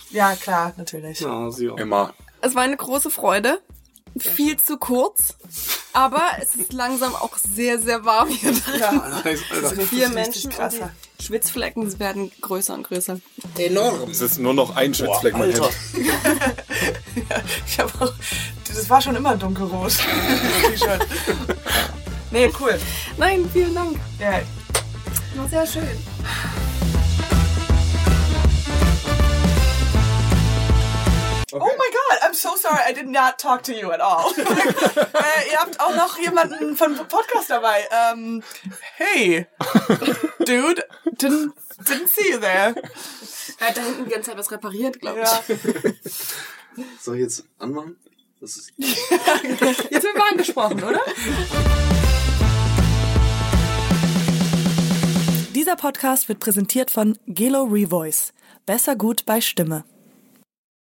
Ja, klar, natürlich. Ja, sie auch. Immer. Es war eine große Freude. Viel zu kurz. Aber es ist langsam auch sehr, sehr warm hier drin. Ja, Alter, Alter. Vier richtig Menschen und krasser. die Schwitzflecken werden größer und größer. Enorm. Es ist nur noch ein Schützfleck, mein Alter. Hemd. Ich habe auch, das war schon immer dunkelrot. Nee, cool. Nein, vielen Dank. Ja, War sehr schön. Oh my god, I'm so sorry, I did not talk to you at all. äh, ihr habt auch noch jemanden von Podcast dabei. Ähm, hey, dude, didn't, didn't see you there. Er hat da hinten die ganze Zeit was repariert, glaube ich. Soll ich jetzt anmachen? Das ist Jetzt sind wir angesprochen, oder? Dieser Podcast wird präsentiert von Gelo Revoice. Besser gut bei Stimme.